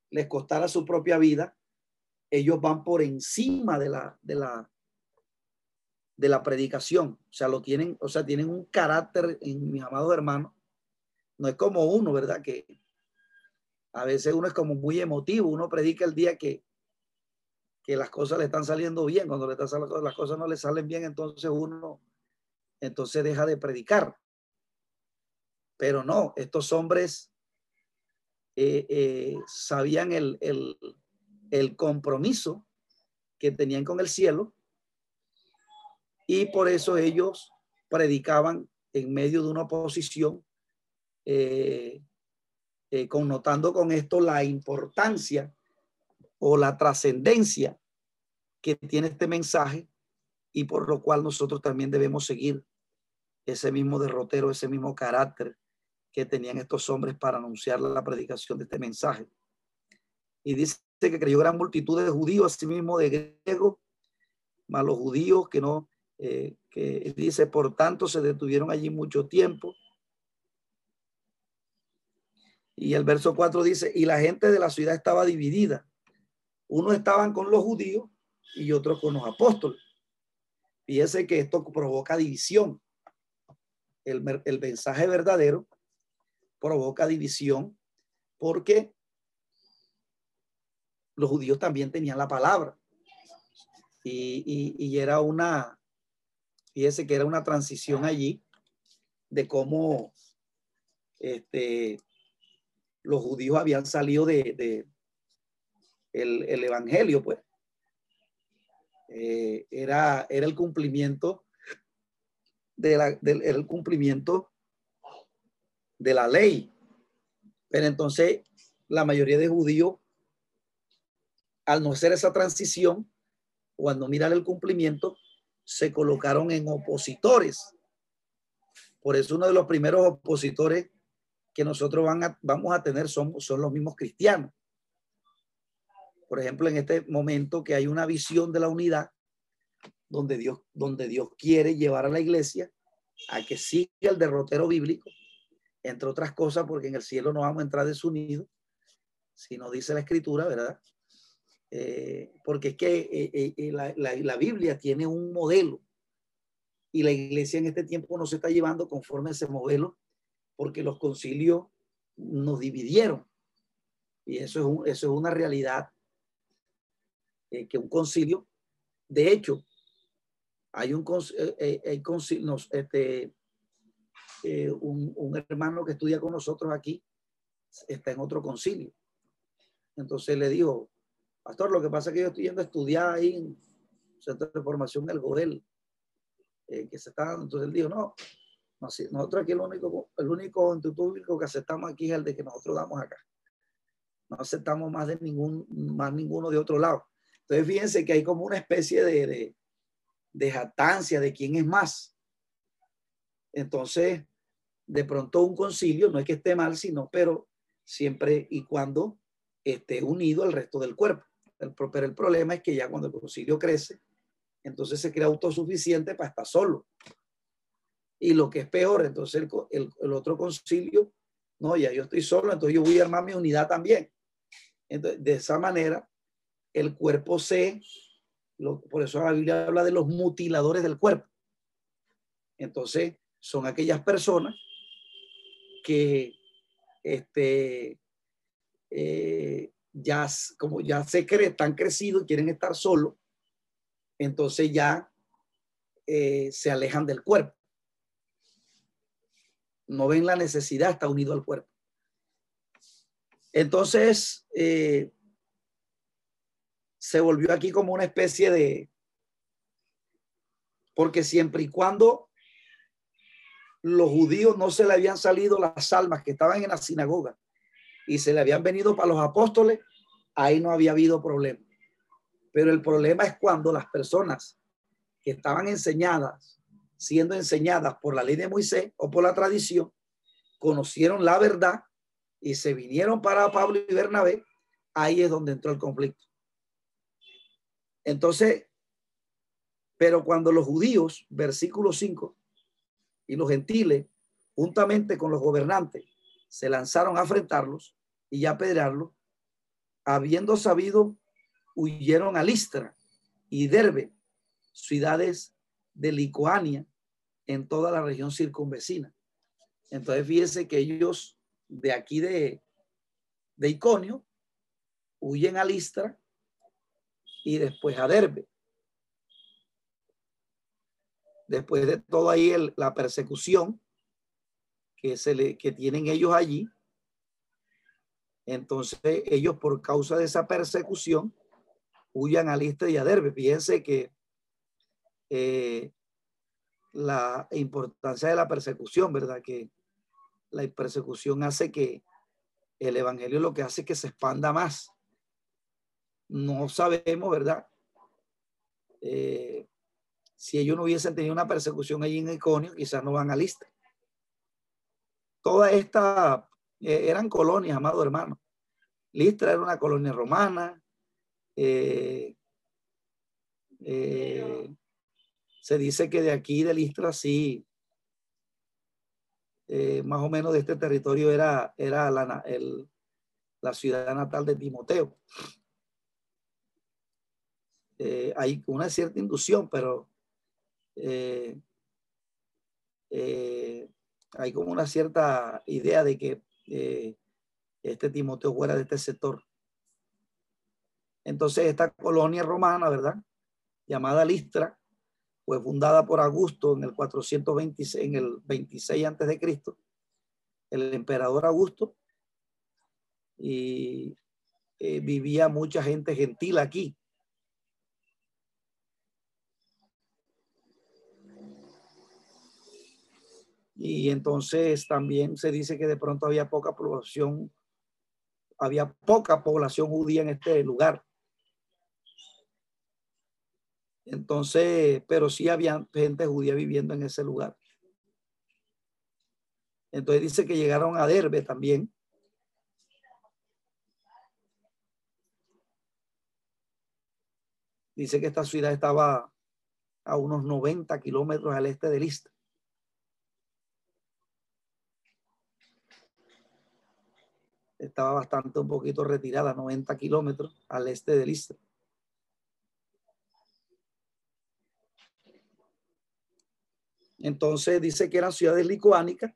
les costara su propia vida, ellos van por encima de la, de la, de la predicación. O sea, lo tienen, o sea, tienen un carácter en mis amados hermanos. No es como uno, ¿verdad? Que a veces uno es como muy emotivo, uno predica el día que, que las cosas le están saliendo bien, cuando le están, las cosas no le salen bien, entonces uno entonces deja de predicar. Pero no, estos hombres eh, eh, sabían el, el, compromiso que tenían con el cielo y por eso ellos predicaban en medio de una oposición, eh, connotando con esto la importancia o la trascendencia que tiene este mensaje y por lo cual nosotros también debemos seguir ese mismo derrotero, ese mismo carácter que tenían estos hombres para anunciar la predicación de este mensaje. Y dice que creyó gran multitud de judíos, asimismo de griegos, más los judíos que no, eh, que dice, por tanto se detuvieron allí mucho tiempo. Y el verso 4 dice, y la gente de la ciudad estaba dividida. Unos estaban con los judíos y otros con los apóstoles. Fíjese que esto provoca división el, mensaje verdadero provoca división porque los judíos también tenían la palabra. Y, y, era una, fíjese que era una transición allí de cómo este, los judíos habían salido de, el, el, evangelio, pues. Eh, era, era el cumplimiento de la, del el cumplimiento de la ley. Pero entonces la mayoría de judíos, al no hacer esa transición, cuando mirar el cumplimiento, se colocaron en opositores. Por eso uno de los primeros opositores que nosotros van a, vamos a tener son, son los mismos cristianos. Por ejemplo, en este momento que hay una visión de la unidad, donde Dios, donde Dios quiere llevar a la iglesia a que siga el derrotero bíblico, entre otras cosas, porque en el cielo no vamos a entrar desunidos, sino dice la escritura, ¿verdad? Eh, porque es que eh, eh, la, la, Biblia tiene un modelo y la iglesia en este tiempo no se está llevando conforme a ese modelo porque los concilios nos dividieron. Y eso es, un, eso es una realidad, que un concilio, de hecho, hay un, hay concilio, este, un, un hermano que estudia con nosotros aquí, está en otro concilio. Entonces le dijo, pastor, lo que pasa es que yo estoy yendo a estudiar ahí en Centro de Formación El Godel, eh, que se está dando. Entonces él dijo, no nosotros aquí el único, el único instituto público que aceptamos aquí es el de que nosotros damos acá. No aceptamos más de ningún, más ninguno de otro lado. Entonces fíjense que hay como una especie de, de, de jactancia de quién es más. Entonces, de pronto un concilio, no es que esté mal, sino, pero siempre y cuando esté unido al resto del cuerpo. Pero el problema es que ya cuando el concilio crece, entonces se crea autosuficiente para estar solo. Y lo que es peor, entonces el, el, otro concilio, no, ya yo estoy solo, entonces yo voy a armar mi unidad también. Entonces, de esa manera, el cuerpo se, lo, por eso la Biblia habla de los mutiladores del cuerpo. Entonces, son aquellas personas que este, eh, ya como ya se creen, están crecidos y quieren estar solos, entonces ya eh, se alejan del cuerpo. No ven la necesidad, está unido al cuerpo. Entonces, eh, se volvió aquí como una especie de, porque siempre y cuando los judíos no se le habían salido las almas que estaban en la sinagoga y se le habían venido para los apóstoles, ahí no había habido problema. Pero el problema es cuando las personas que estaban enseñadas, siendo enseñadas por la ley de Moisés o por la tradición, conocieron la verdad y se vinieron para Pablo y Bernabé, ahí es donde entró el conflicto. Entonces, pero cuando los judíos, versículo 5, y los gentiles, juntamente con los gobernantes, se lanzaron a enfrentarlos y a apedrearlos. Habiendo sabido, huyeron a Listra y Derbe, ciudades de Licoania, en toda la región circunvecina. Entonces, fíjense que ellos de aquí de, de Iconio huyen a Listra y después a Derbe. Después de todo ahí la persecución, que, se le, que tienen ellos allí. Entonces ellos por causa de esa persecución huyan a Listra y a Derbe. Fíjense que eh, la importancia de la persecución, ¿verdad? Que la persecución hace que el evangelio lo que hace que se expanda más. No sabemos, ¿verdad? Eh, si ellos no hubiesen tenido una persecución allí en Iconio, quizás no van a Listra toda esta eh, eran colonias, amado hermano. Listra era una colonia romana. Eh, se dice que de aquí, de Listra, sí, más o menos de este territorio era, era la, la ciudad natal de Timoteo. hay una cierta inducción, pero hay como una cierta idea de que eh, este Timoteo fuera de este sector. Entonces esta colonia romana, ¿verdad? Llamada Listra, fue fundada por Augusto en el 426, en el 26 antes de Cristo, el emperador Augusto, y eh, vivía mucha gente gentil aquí. Y entonces también se dice que de pronto había poca población, había poca población judía en este lugar. Entonces, pero sí había gente judía viviendo en ese lugar. Entonces dice que llegaron a Derbe también. Dice que esta ciudad estaba a unos 90 kilómetros al este de Lista. Estaba bastante un poquito retirada, 90 kilómetros al este de Lista. Entonces dice que eran ciudades licuánicas.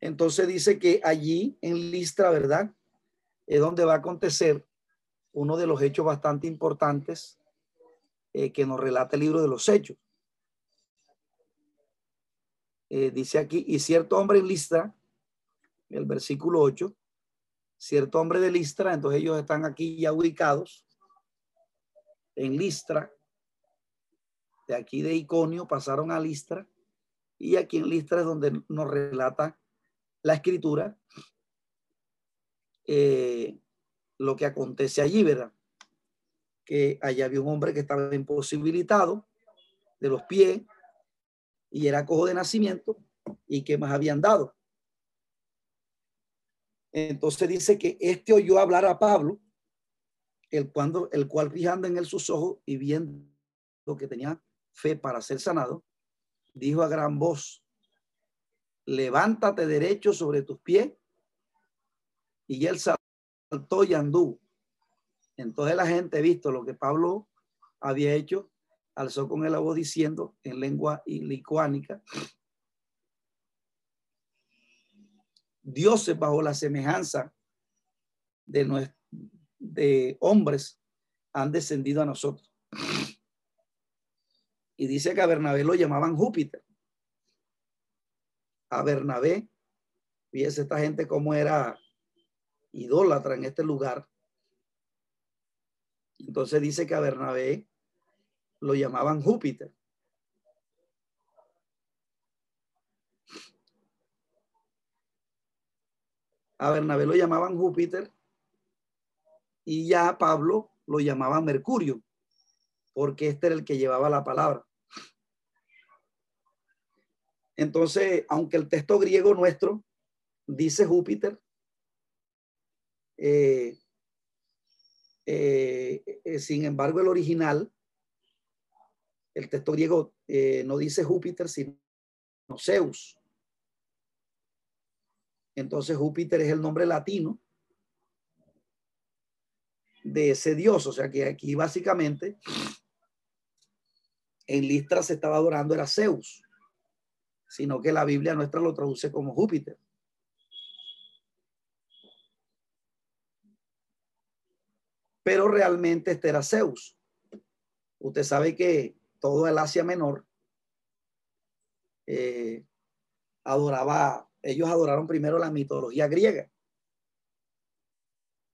Entonces dice que allí en Listra, ¿verdad? Es donde va a acontecer uno de los hechos bastante importantes eh, que nos relata el libro de los hechos. Eh, dice aquí, y cierto hombre en Listra, el versículo 8, cierto hombre de Listra, entonces ellos están aquí ya ubicados en Listra, de aquí de Iconio pasaron a Listra, y aquí en Listra es donde nos relata la escritura eh, lo que acontece allí, ¿verdad? Que allá había un hombre que estaba imposibilitado de los pies y era cojo de nacimiento y que más habían dado. Entonces dice que este oyó hablar a Pablo, el, cuando, el cual fijando en él sus ojos y viendo que tenía fe para ser sanado, dijo a gran voz, levántate derecho sobre tus pies. Y él saltó y anduvo. Entonces la gente, visto lo que Pablo había hecho, alzó con el voz diciendo en lengua licuánica, dioses bajo la semejanza de, de hombres han descendido a nosotros. Y dice que a Bernabé lo llamaban Júpiter. A Bernabé, fíjese esta gente cómo era idólatra en este lugar. Entonces dice que a Bernabé lo llamaban Júpiter. A Bernabé lo llamaban Júpiter y ya Pablo lo llamaban Mercurio, porque este era el que llevaba la palabra. Entonces, aunque el texto griego nuestro dice Júpiter, eh, eh, eh, sin embargo, el original, el texto griego no dice Júpiter, sino Zeus. Entonces Júpiter es el nombre latino de ese dios. O sea que aquí básicamente en Listra se estaba adorando era Zeus, sino que la Biblia nuestra lo traduce como Júpiter. Pero realmente este era Zeus. Usted sabe que todo el Asia Menor eh, adoraba ellos adoraron primero la mitología griega.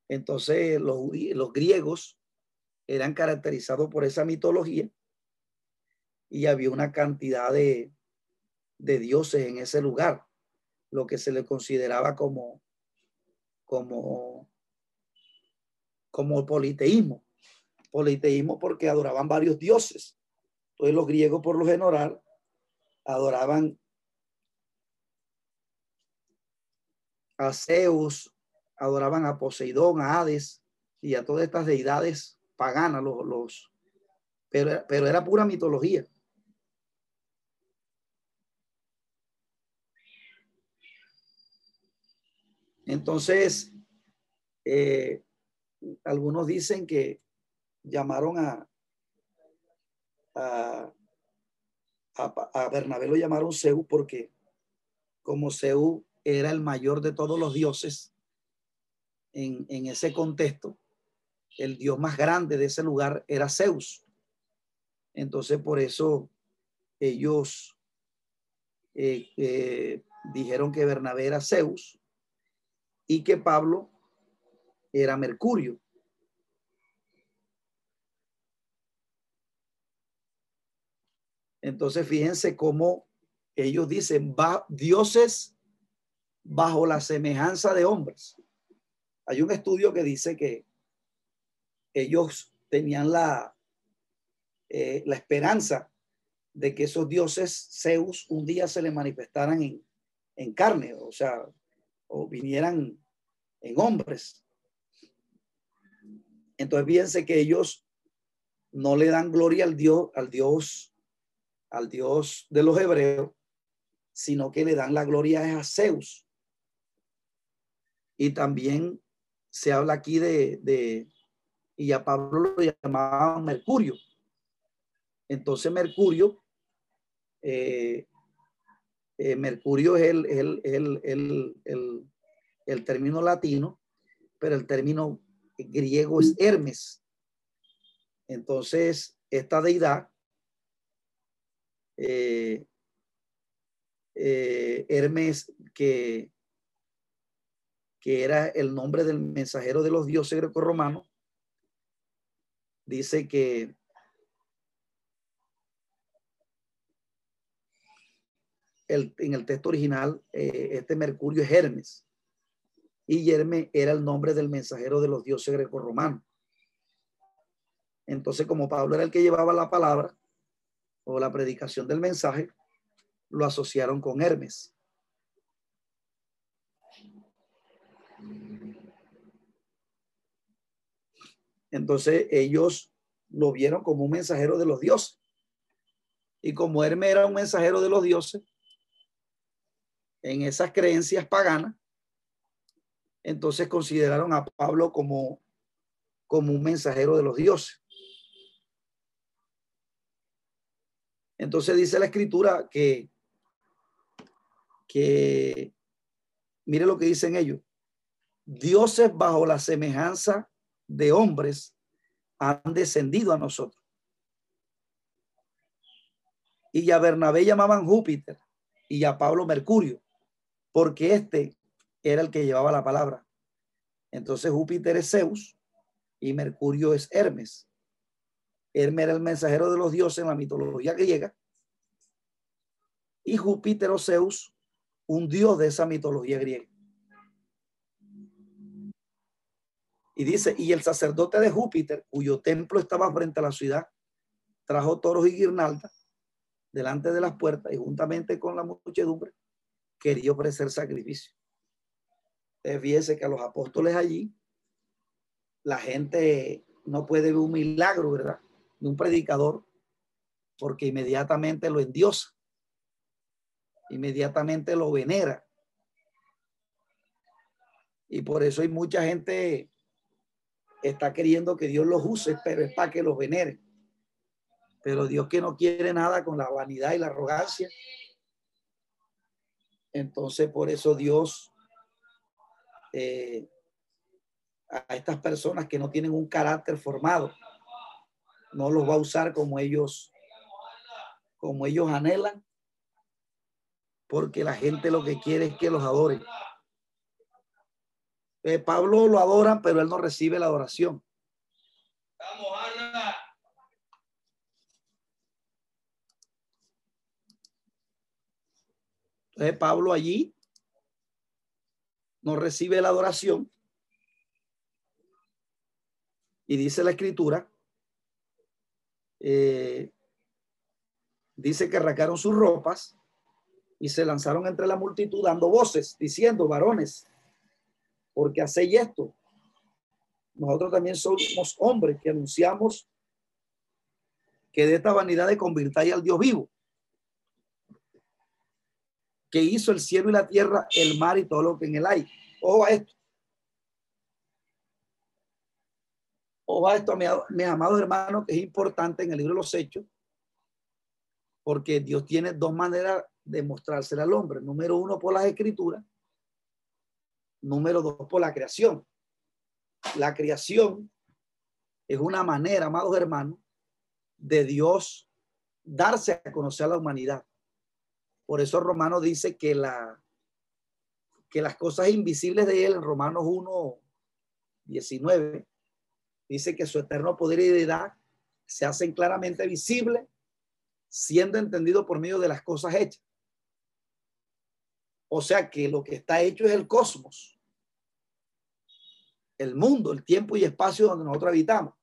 Entonces los, los griegos eran caracterizados por esa mitología y había una cantidad de, de dioses en ese lugar, lo que se le consideraba como, como, como politeísmo. Politeísmo porque adoraban varios dioses. Entonces los griegos por lo general adoraban a Zeus, adoraban a Poseidón, a Hades y a todas estas deidades paganas, los, los pero, pero era pura mitología. Entonces, eh, algunos dicen que llamaron a, a, a, Bernabé lo llamaron Zeus porque como Zeus era el mayor de todos los dioses en, en ese contexto, el dios más grande de ese lugar era Zeus. Entonces por eso ellos eh, eh, dijeron que Bernabé era Zeus y que Pablo era Mercurio. Entonces, fíjense cómo ellos dicen, va, dioses bajo la semejanza de hombres. Hay un estudio que dice que ellos tenían la, eh, la esperanza de que esos dioses Zeus un día se le manifestaran en, en carne, o sea, o vinieran en hombres. Entonces, fíjense que ellos no le dan gloria al Dios, al Dios al Dios de los hebreos, sino que le dan la gloria a Zeus. Y también se habla aquí de, y a Pablo lo llamaban Mercurio. Entonces Mercurio, eh, eh, Mercurio es el, el, el, el, término latino, pero el término griego es Hermes. Entonces, esta deidad eh, Hermes, que, que era el nombre del mensajero de los dioses greco-romanos, dice que el, en el texto original eh, este Mercurio es Hermes y Hermes era el nombre del mensajero de los dioses greco-romanos. Entonces, como Pablo era el que llevaba la palabra, o la predicación del mensaje, lo asociaron con Hermes. Entonces ellos lo vieron como un mensajero de los dioses. Y como Hermes era un mensajero de los dioses, en esas creencias paganas, entonces consideraron a Pablo como, como un mensajero de los dioses. Entonces dice la escritura que, que, mire lo que dicen ellos, dioses bajo la semejanza de hombres han descendido a nosotros. Y a Bernabé llamaban Júpiter y a Pablo Mercurio, porque este era el que llevaba la palabra. Entonces Júpiter es Zeus y Mercurio es Hermes. Hermes era el mensajero de los dioses en la mitología griega. Y Júpiter o Zeus, un dios de esa mitología griega. Y dice, y el sacerdote de Júpiter, cuyo templo estaba frente a la ciudad, trajo toros y guirnaldas delante de las puertas y juntamente con la muchedumbre quería ofrecer sacrificio. Fíjese que a los apóstoles allí, la gente no puede ver un milagro, ¿verdad? de un predicador porque inmediatamente lo endiosa, inmediatamente lo venera. Y por eso hay mucha gente está queriendo que Dios los use, pero es para que los venere. Pero Dios que no quiere nada con la vanidad y la arrogancia. Entonces, por eso Dios eh, a estas personas que no tienen un carácter formado, no los va a usar como ellos, como ellos anhelan, porque la gente lo que quiere es que los adoren. Eh, Pablo lo adoran, pero él no recibe la adoración. Entonces Pablo allí no recibe la adoración. Y dice la escritura eh, dice que arrancaron sus ropas y se lanzaron entre la multitud dando voces, diciendo, varones, porque hacéis esto. Nosotros también somos hombres que anunciamos que de esta vanidad de convirtáis al Dios vivo, que hizo el cielo y la tierra, el mar y todo lo que en el hay. Ojo a esto. o va esto, mis amados hermanos, que es importante en el libro de los Hechos, porque Dios tiene dos maneras de mostrársela al hombre. Número uno, por las escrituras. Número dos, por la creación. La creación es una manera, amados hermanos, de Dios darse a conocer a la humanidad. Por eso Romano dice que, la, que las cosas invisibles de él, en Romanos 1, 19, dice que su eterno poder y deidad se hacen claramente visibles, siendo entendido por medio de las cosas hechas. O sea que lo que está hecho es el cosmos, el mundo, el tiempo y espacio donde nosotros habitamos.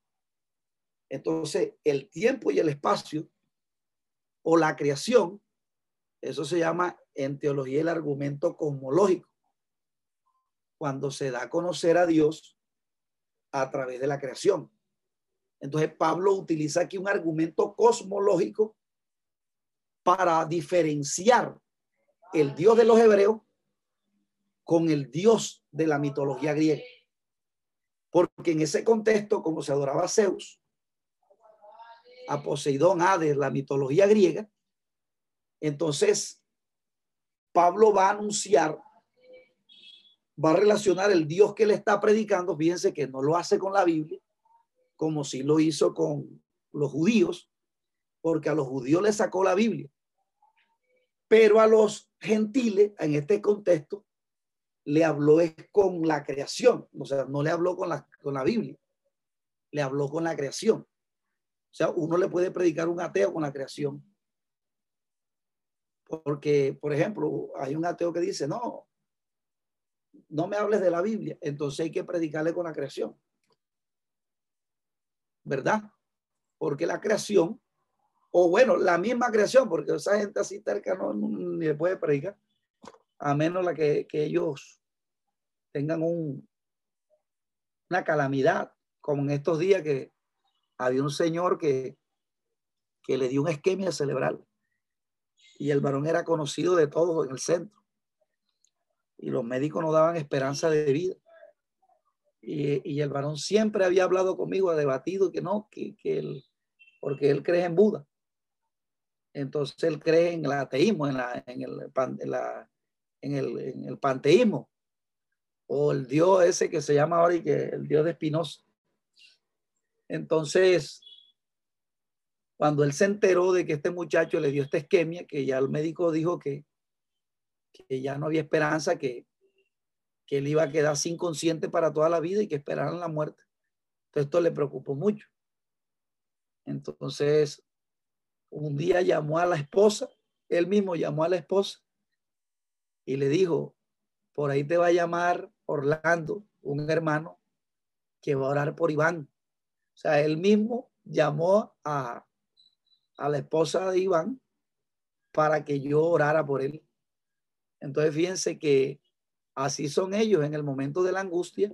Entonces, el tiempo y el espacio o la creación, eso se llama en teología el argumento cosmológico, cuando se da a conocer a Dios a través de la creación. Entonces, Pablo utiliza aquí un argumento cosmológico para diferenciar el Dios de los hebreos con el Dios de la mitología griega. Porque en ese contexto, como se adoraba a Zeus, a Poseidón, Hades, la mitología griega, entonces Pablo va a anunciar, va a relacionar el Dios que le está predicando, fíjense que no lo hace con la Biblia, como si lo hizo con los judíos, porque a los judíos le sacó la Biblia. Pero a los gentiles, en este contexto, le habló es con la creación, o sea, no le habló con la, con la Biblia, le habló con la creación. O sea, uno le puede predicar un ateo con la creación. Porque, por ejemplo, hay un ateo que dice, no, no me hables de la Biblia, entonces hay que predicarle con la creación. ¿Verdad? Porque la creación o bueno, la misma creación, porque esa gente así terca no, ni le puede predicar, a menos la que, ellos tengan un, una calamidad, como en estos días que había un señor que, que le dio un esquemia cerebral y el varón era conocido de todos en el centro y los médicos no daban esperanza de vida. Y, y el varón siempre había hablado conmigo, ha debatido que no, que, que él, porque él cree en Buda. Entonces él cree en el ateísmo, en, la, en, el, en, el, en el panteísmo, o el Dios ese que se llama ahora y que el Dios de Espinosa. Entonces, cuando él se enteró de que este muchacho le dio esta esquemia, que ya el médico dijo que, que ya no había esperanza, que, que él iba a quedar sin consciente para toda la vida y que esperaran la muerte. Esto le preocupó mucho. Entonces un día llamó a la esposa, él mismo llamó a la esposa y le dijo, por ahí te va a llamar Orlando, un hermano que va a orar por Iván. O sea, él mismo llamó a, a la esposa de Iván para que yo orara por él. Entonces, fíjense que así son ellos en el momento de la angustia.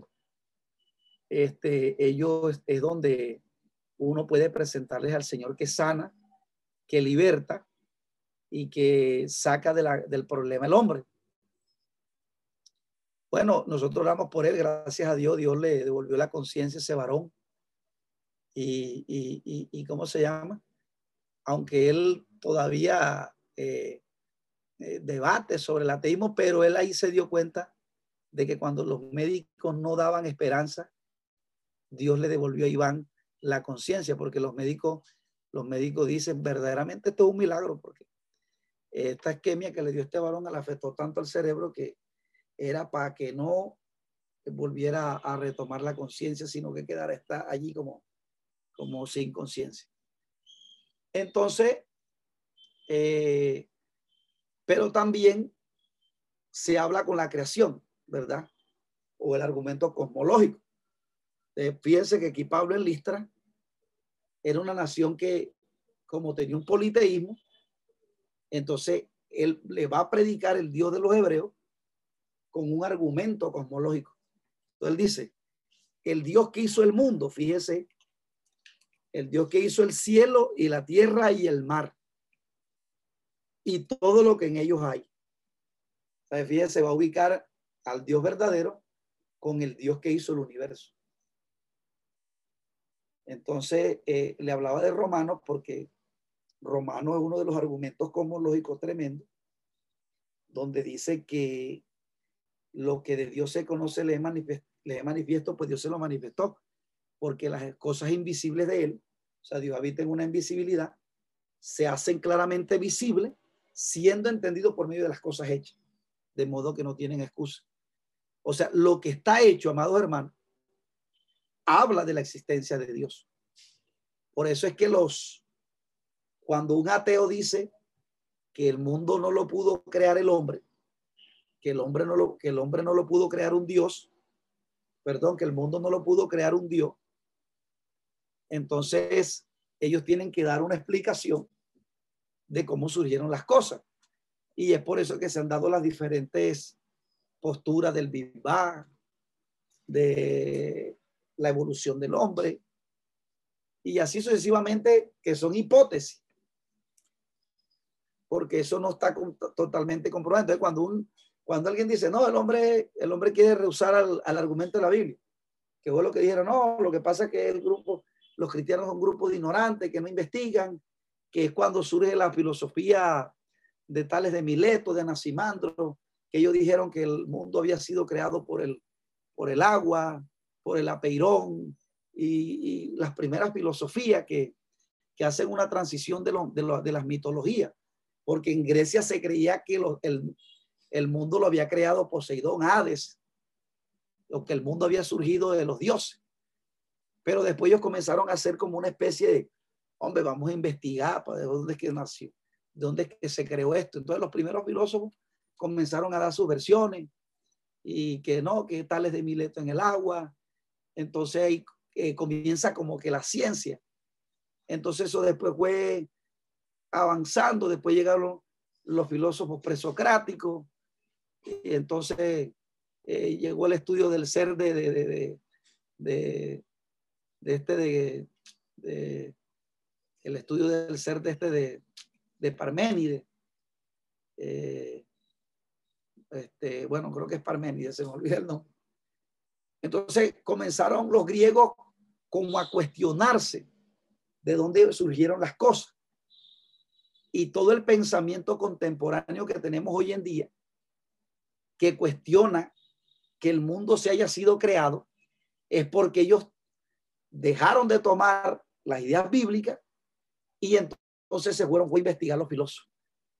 Este, ellos es donde uno puede presentarles al Señor que sana, que liberta y que saca del problema el hombre. Bueno, nosotros oramos por él, gracias a Dios, Dios le devolvió la conciencia a ese varón. Y, y, ¿cómo se llama? Aunque él todavía eh, eh, debate sobre el ateísmo, pero él ahí se dio cuenta de que cuando los médicos no daban esperanza, Dios le devolvió a Iván la conciencia, porque los médicos los médicos dicen, verdaderamente esto es un milagro, porque esta isquemia que le dio este varón le afectó tanto al cerebro que era para que no volviera a retomar la conciencia, sino que quedara está allí como, como sin conciencia. Entonces, eh, pero también se habla con la creación, ¿verdad? O el argumento cosmológico. Eh, fíjense que aquí Pablo en Listra era una nación que, como tenía un politeísmo, entonces él le va a predicar el Dios de los hebreos con un argumento cosmológico. Entonces él dice, el Dios que hizo el mundo, fíjese, el Dios que hizo el cielo y la tierra y el mar y todo lo que en ellos hay. Entonces, fíjese, va a ubicar al Dios verdadero con el Dios que hizo el universo. Entonces, eh, le hablaba de Romanos porque Romano es uno de los argumentos cosmológicos tremendos, donde dice que lo que de Dios se conoce le es, manifiesto, pues Dios se lo manifestó, porque las cosas invisibles de Él, o sea, Dios habita en una invisibilidad, se hacen claramente visibles, siendo entendido por medio de las cosas hechas, de modo que no tienen excusa. O sea, lo que está hecho, amados hermanos, habla de la existencia de Dios. Por eso es que los, cuando un ateo dice que el mundo no lo pudo crear el hombre, que el hombre no lo, que el hombre no lo pudo crear un Dios, perdón, que el mundo no lo pudo crear un Dios, entonces ellos tienen que dar una explicación de cómo surgieron las cosas. Y es por eso que se han dado las diferentes posturas del Bang, de la evolución del hombre, y así sucesivamente, que son hipótesis, porque eso no está totalmente comprobado. Entonces, cuando, un, cuando alguien dice, no, el hombre, el hombre quiere rehusar al, al argumento de la Biblia, que fue lo que dijeron, no, lo que pasa es que el grupo, los cristianos son un grupo de ignorantes que no investigan, que es cuando surge la filosofía de tales de Mileto, de Nacimandro, que ellos dijeron que el mundo había sido creado por el, por el agua, por el apeirón, y, las primeras filosofías que, que, hacen una transición de, lo, de, de, las mitologías, porque en Grecia se creía que el, el, mundo lo había creado Poseidón, Hades, o que el mundo había surgido de los dioses. Pero después ellos comenzaron a hacer como una especie de, hombre, vamos a investigar para de dónde es que nació, de dónde es que se creó esto. Entonces los primeros filósofos comenzaron a dar sus versiones y que no, que tales de Mileto en el agua. Entonces ahí eh, comienza como que la ciencia. Entonces eso después fue avanzando, después llegaron los filósofos presocráticos, y entonces eh, llegó el estudio del ser de, de, de, este, de, el estudio del ser de este de, de Parménides. Eh, este, bueno, creo que es Parménides, se me olvida el nombre. Entonces comenzaron los griegos como a cuestionarse de dónde surgieron las cosas. Y todo el pensamiento contemporáneo que tenemos hoy en día, que cuestiona que el mundo se haya sido creado, es porque ellos dejaron de tomar las ideas bíblicas y entonces se fueron a investigar los filósofos,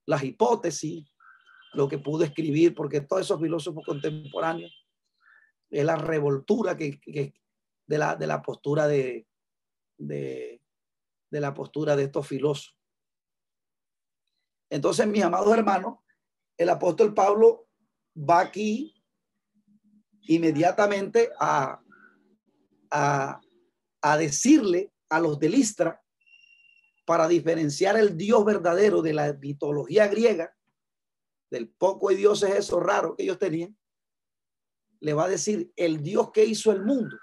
las hipótesis, lo que pudo escribir, porque todos esos filósofos contemporáneos es la revoltura que, de la, de la postura de, de, la postura de estos filósofos. Entonces, mis amados hermanos, el apóstol Pablo va aquí inmediatamente a, a, decirle a los de Listra para diferenciar el Dios verdadero de la mitología griega, del poco de dioses eso raro que ellos tenían, le va a decir el Dios que hizo el mundo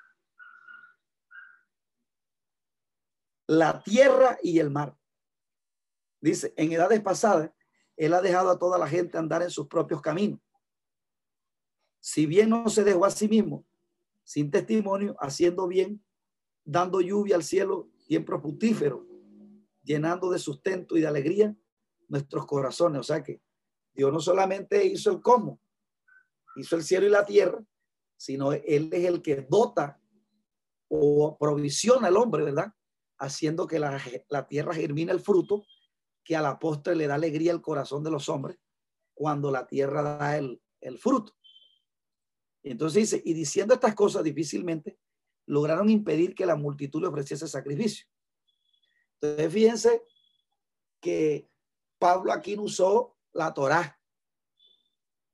la tierra y el mar. Dice, en edades pasadas, Él ha dejado a toda la gente andar en sus propios caminos. Si bien no se dejó a sí mismo, sin testimonio, haciendo bien, dando lluvia al cielo, tiempo fructífero, llenando de sustento y de alegría nuestros corazones. O sea que Dios no solamente hizo el cómo, hizo el cielo y la tierra, sino Él es el que dota o provisiona al hombre, ¿verdad? haciendo que la, tierra germine el fruto que a la postre le da alegría al corazón de los hombres cuando la tierra da el, el fruto. Entonces dice, y diciendo estas cosas difícilmente, lograron impedir que la multitud le ofreciese sacrificio. Entonces fíjense que Pablo aquí no usó la Torá.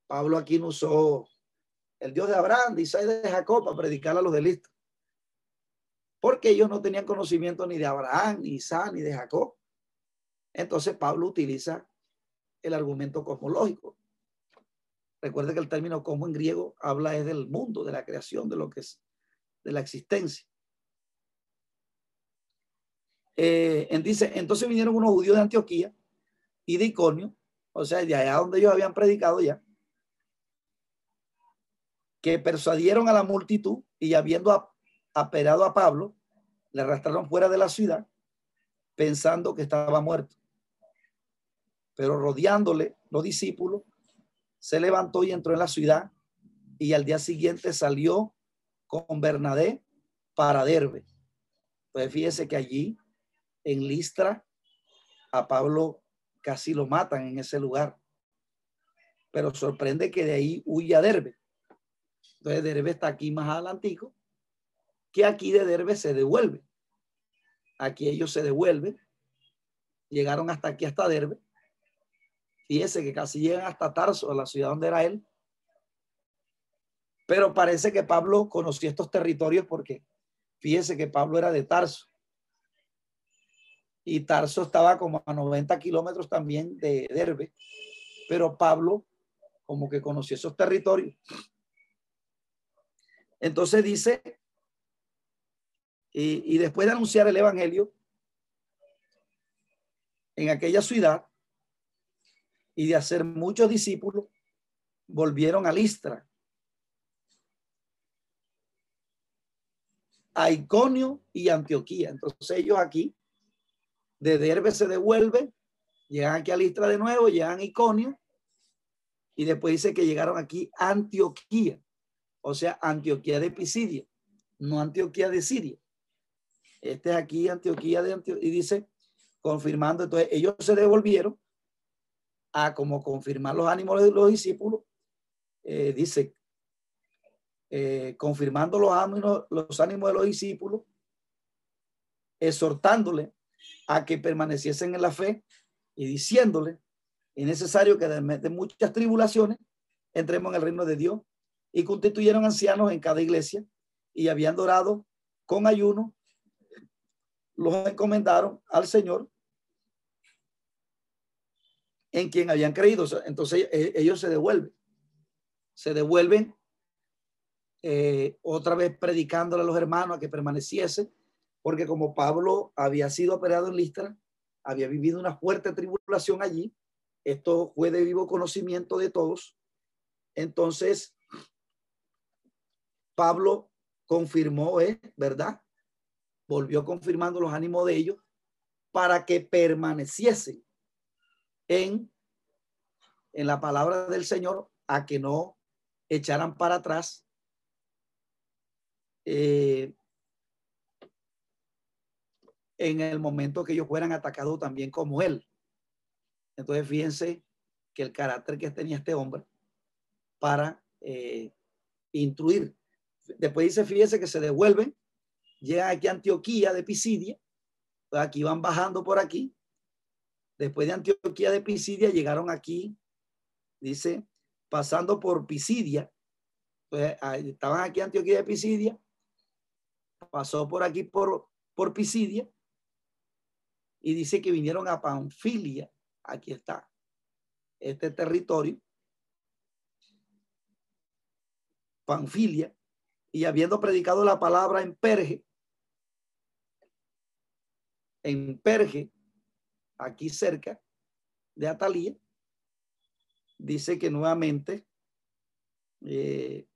Pablo aquí no usó el Dios de Abraham, de Isaac y de Jacob para predicar a los delistas porque ellos no tenían conocimiento ni de Abraham, ni Isaac, ni de Jacob. Entonces Pablo utiliza el argumento cosmológico. Recuerde que el término cosmo en griego habla es del mundo, de la creación, de lo que es, de la existencia. Eh, dice, entonces vinieron unos judíos de Antioquía y de Iconio, o sea, de allá donde ellos habían predicado ya, que persuadieron a la multitud y habiendo aperado a Pablo, le arrastraron fuera de la ciudad pensando que estaba muerto. pero rodeándole los discípulos, se levantó y entró en la ciudad y al día siguiente salió con Bernadé para Derbe. Pues fíjese que allí en Listra a Pablo casi lo matan en ese lugar. Pero sorprende que de ahí huye Derbe. Entonces Derbe está aquí más adelantico, que aquí de Derbe se devuelve. Aquí ellos se devuelven. Llegaron hasta aquí, hasta Derbe. Fíjese que casi llegan hasta Tarso, a la ciudad donde era él. Pero parece que Pablo conocía estos territorios porque fíjese que Pablo era de Tarso. Y Tarso estaba como a 90 kilómetros también de Derbe. Pero Pablo como que conoció esos territorios. Entonces dice, y, y después de anunciar el Evangelio en aquella ciudad y de hacer muchos discípulos, volvieron a Listra, a Iconio y Antioquía. Entonces ellos aquí, de Derbe se devuelven, llegan aquí a Listra de nuevo, llegan a Iconio, y después dice que llegaron aquí a Antioquía o sea, Antioquía de Pisidia, no Antioquía de Siria. Este es aquí Antioquía de Antioquía y dice, confirmando, entonces ellos se devolvieron a como confirmar los ánimos de los discípulos, eh, dice, eh, confirmando los ánimos, los ánimos de los discípulos, exhortándole a que permaneciesen en la fe y diciéndole, es necesario que de muchas tribulaciones entremos en el reino de Dios y constituyeron ancianos en cada iglesia y habían dorado con ayuno, los encomendaron al Señor en quien habían creído. Entonces e, ellos se devuelven, se devuelven eh, otra vez predicándole a los hermanos a que permaneciese, porque como Pablo había sido operado en Listra, había vivido una fuerte tribulación allí, esto fue de vivo conocimiento de todos. Entonces, Pablo confirmó, ¿eh? ¿verdad? Volvió confirmando los ánimos de ellos para que permaneciesen en, en la palabra del Señor, a que no echaran para atrás. Eh, en el momento que ellos fueran atacados también como él. Entonces, fíjense que el carácter que tenía este hombre para eh, instruir Después dice, fíjese que se devuelven, llegan aquí a Antioquía de Pisidia, pues aquí van bajando por aquí. Después de Antioquía de Pisidia llegaron aquí, dice, pasando por Pisidia, pues estaban aquí Antioquía de Pisidia, pasó por aquí por, por Pisidia y dice que vinieron a Panfilia, aquí está, este territorio, Panfilia, y habiendo predicado la palabra en Perge, en Perge, aquí cerca de Atalía, dice que nuevamente eh,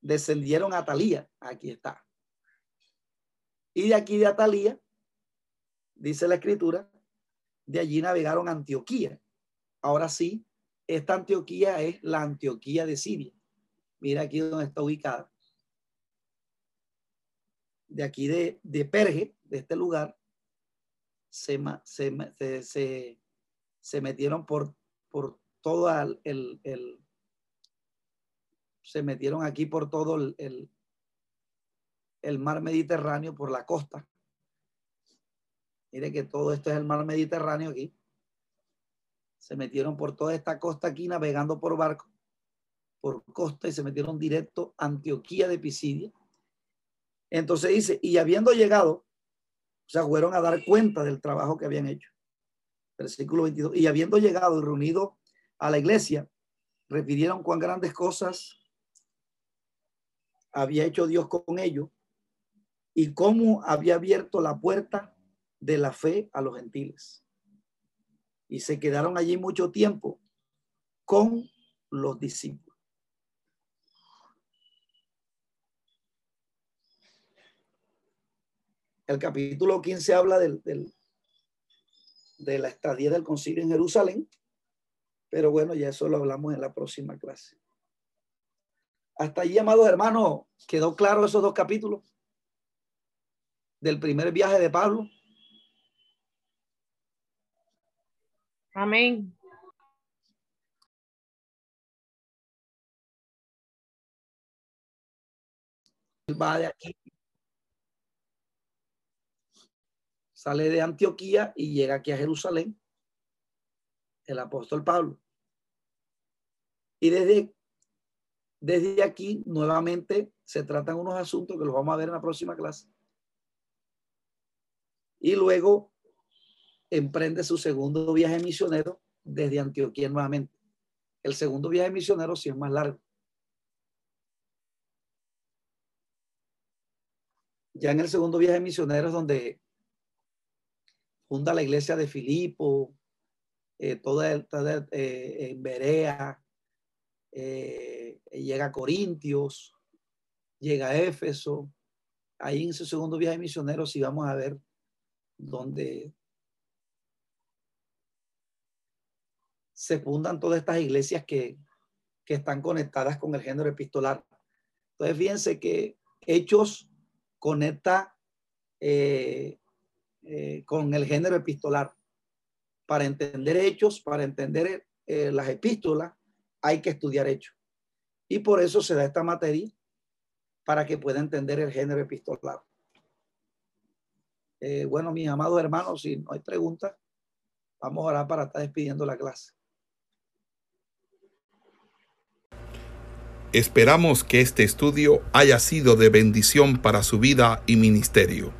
descendieron a Atalía, aquí está. Y de aquí de Atalía, dice la escritura, de allí navegaron a Antioquía. Ahora sí, esta Antioquía es la Antioquía de Siria. Mira aquí donde está ubicada. De aquí de, de Perge, de este lugar, se, se, se, metieron por, por todo el, el, se metieron aquí por todo el, el mar Mediterráneo, por la costa. Mire que todo esto es el mar Mediterráneo aquí. Se metieron por toda esta costa aquí navegando por barco por costa y se metieron directo a Antioquía de Pisidia. Entonces dice, y habiendo llegado, o sea, fueron a dar cuenta del trabajo que habían hecho. Versículo 22. Y habiendo llegado y reunido a la iglesia, refirieron cuán grandes cosas había hecho Dios con ellos y cómo había abierto la puerta de la fe a los gentiles. Y se quedaron allí mucho tiempo con los discípulos. El capítulo 15 habla del, de la estadía del concilio en Jerusalén, pero bueno, ya eso lo hablamos en la próxima clase. Hasta allí, amados hermanos, quedó claro esos dos capítulos del primer viaje de Pablo. Amén. va de aquí, sale de Antioquía y llega aquí a Jerusalén, el apóstol Pablo. Y desde, desde aquí nuevamente se tratan unos asuntos que los vamos a ver en la próxima clase. Y luego emprende su segundo viaje misionero desde Antioquía nuevamente. El segundo viaje misionero sí es más largo. Ya en el segundo viaje misionero es donde funda la iglesia de Filipo, eh, toda, eh, en Berea, eh, llega a Corintios, llega a Éfeso. Ahí en su segundo viaje misionero sí vamos a ver donde se fundan todas estas iglesias que, que están conectadas con el género epistolar. Entonces, fíjense que Hechos conecta eh, con el género epistolar. Para entender hechos, para entender eh, las epístolas, hay que estudiar hechos. Y por eso se da esta materia para que pueda entender el género epistolar. bueno, mis amados hermanos, si no hay preguntas, vamos a orar para estar despidiendo la clase. Esperamos que este estudio haya sido de bendición para su vida y ministerio.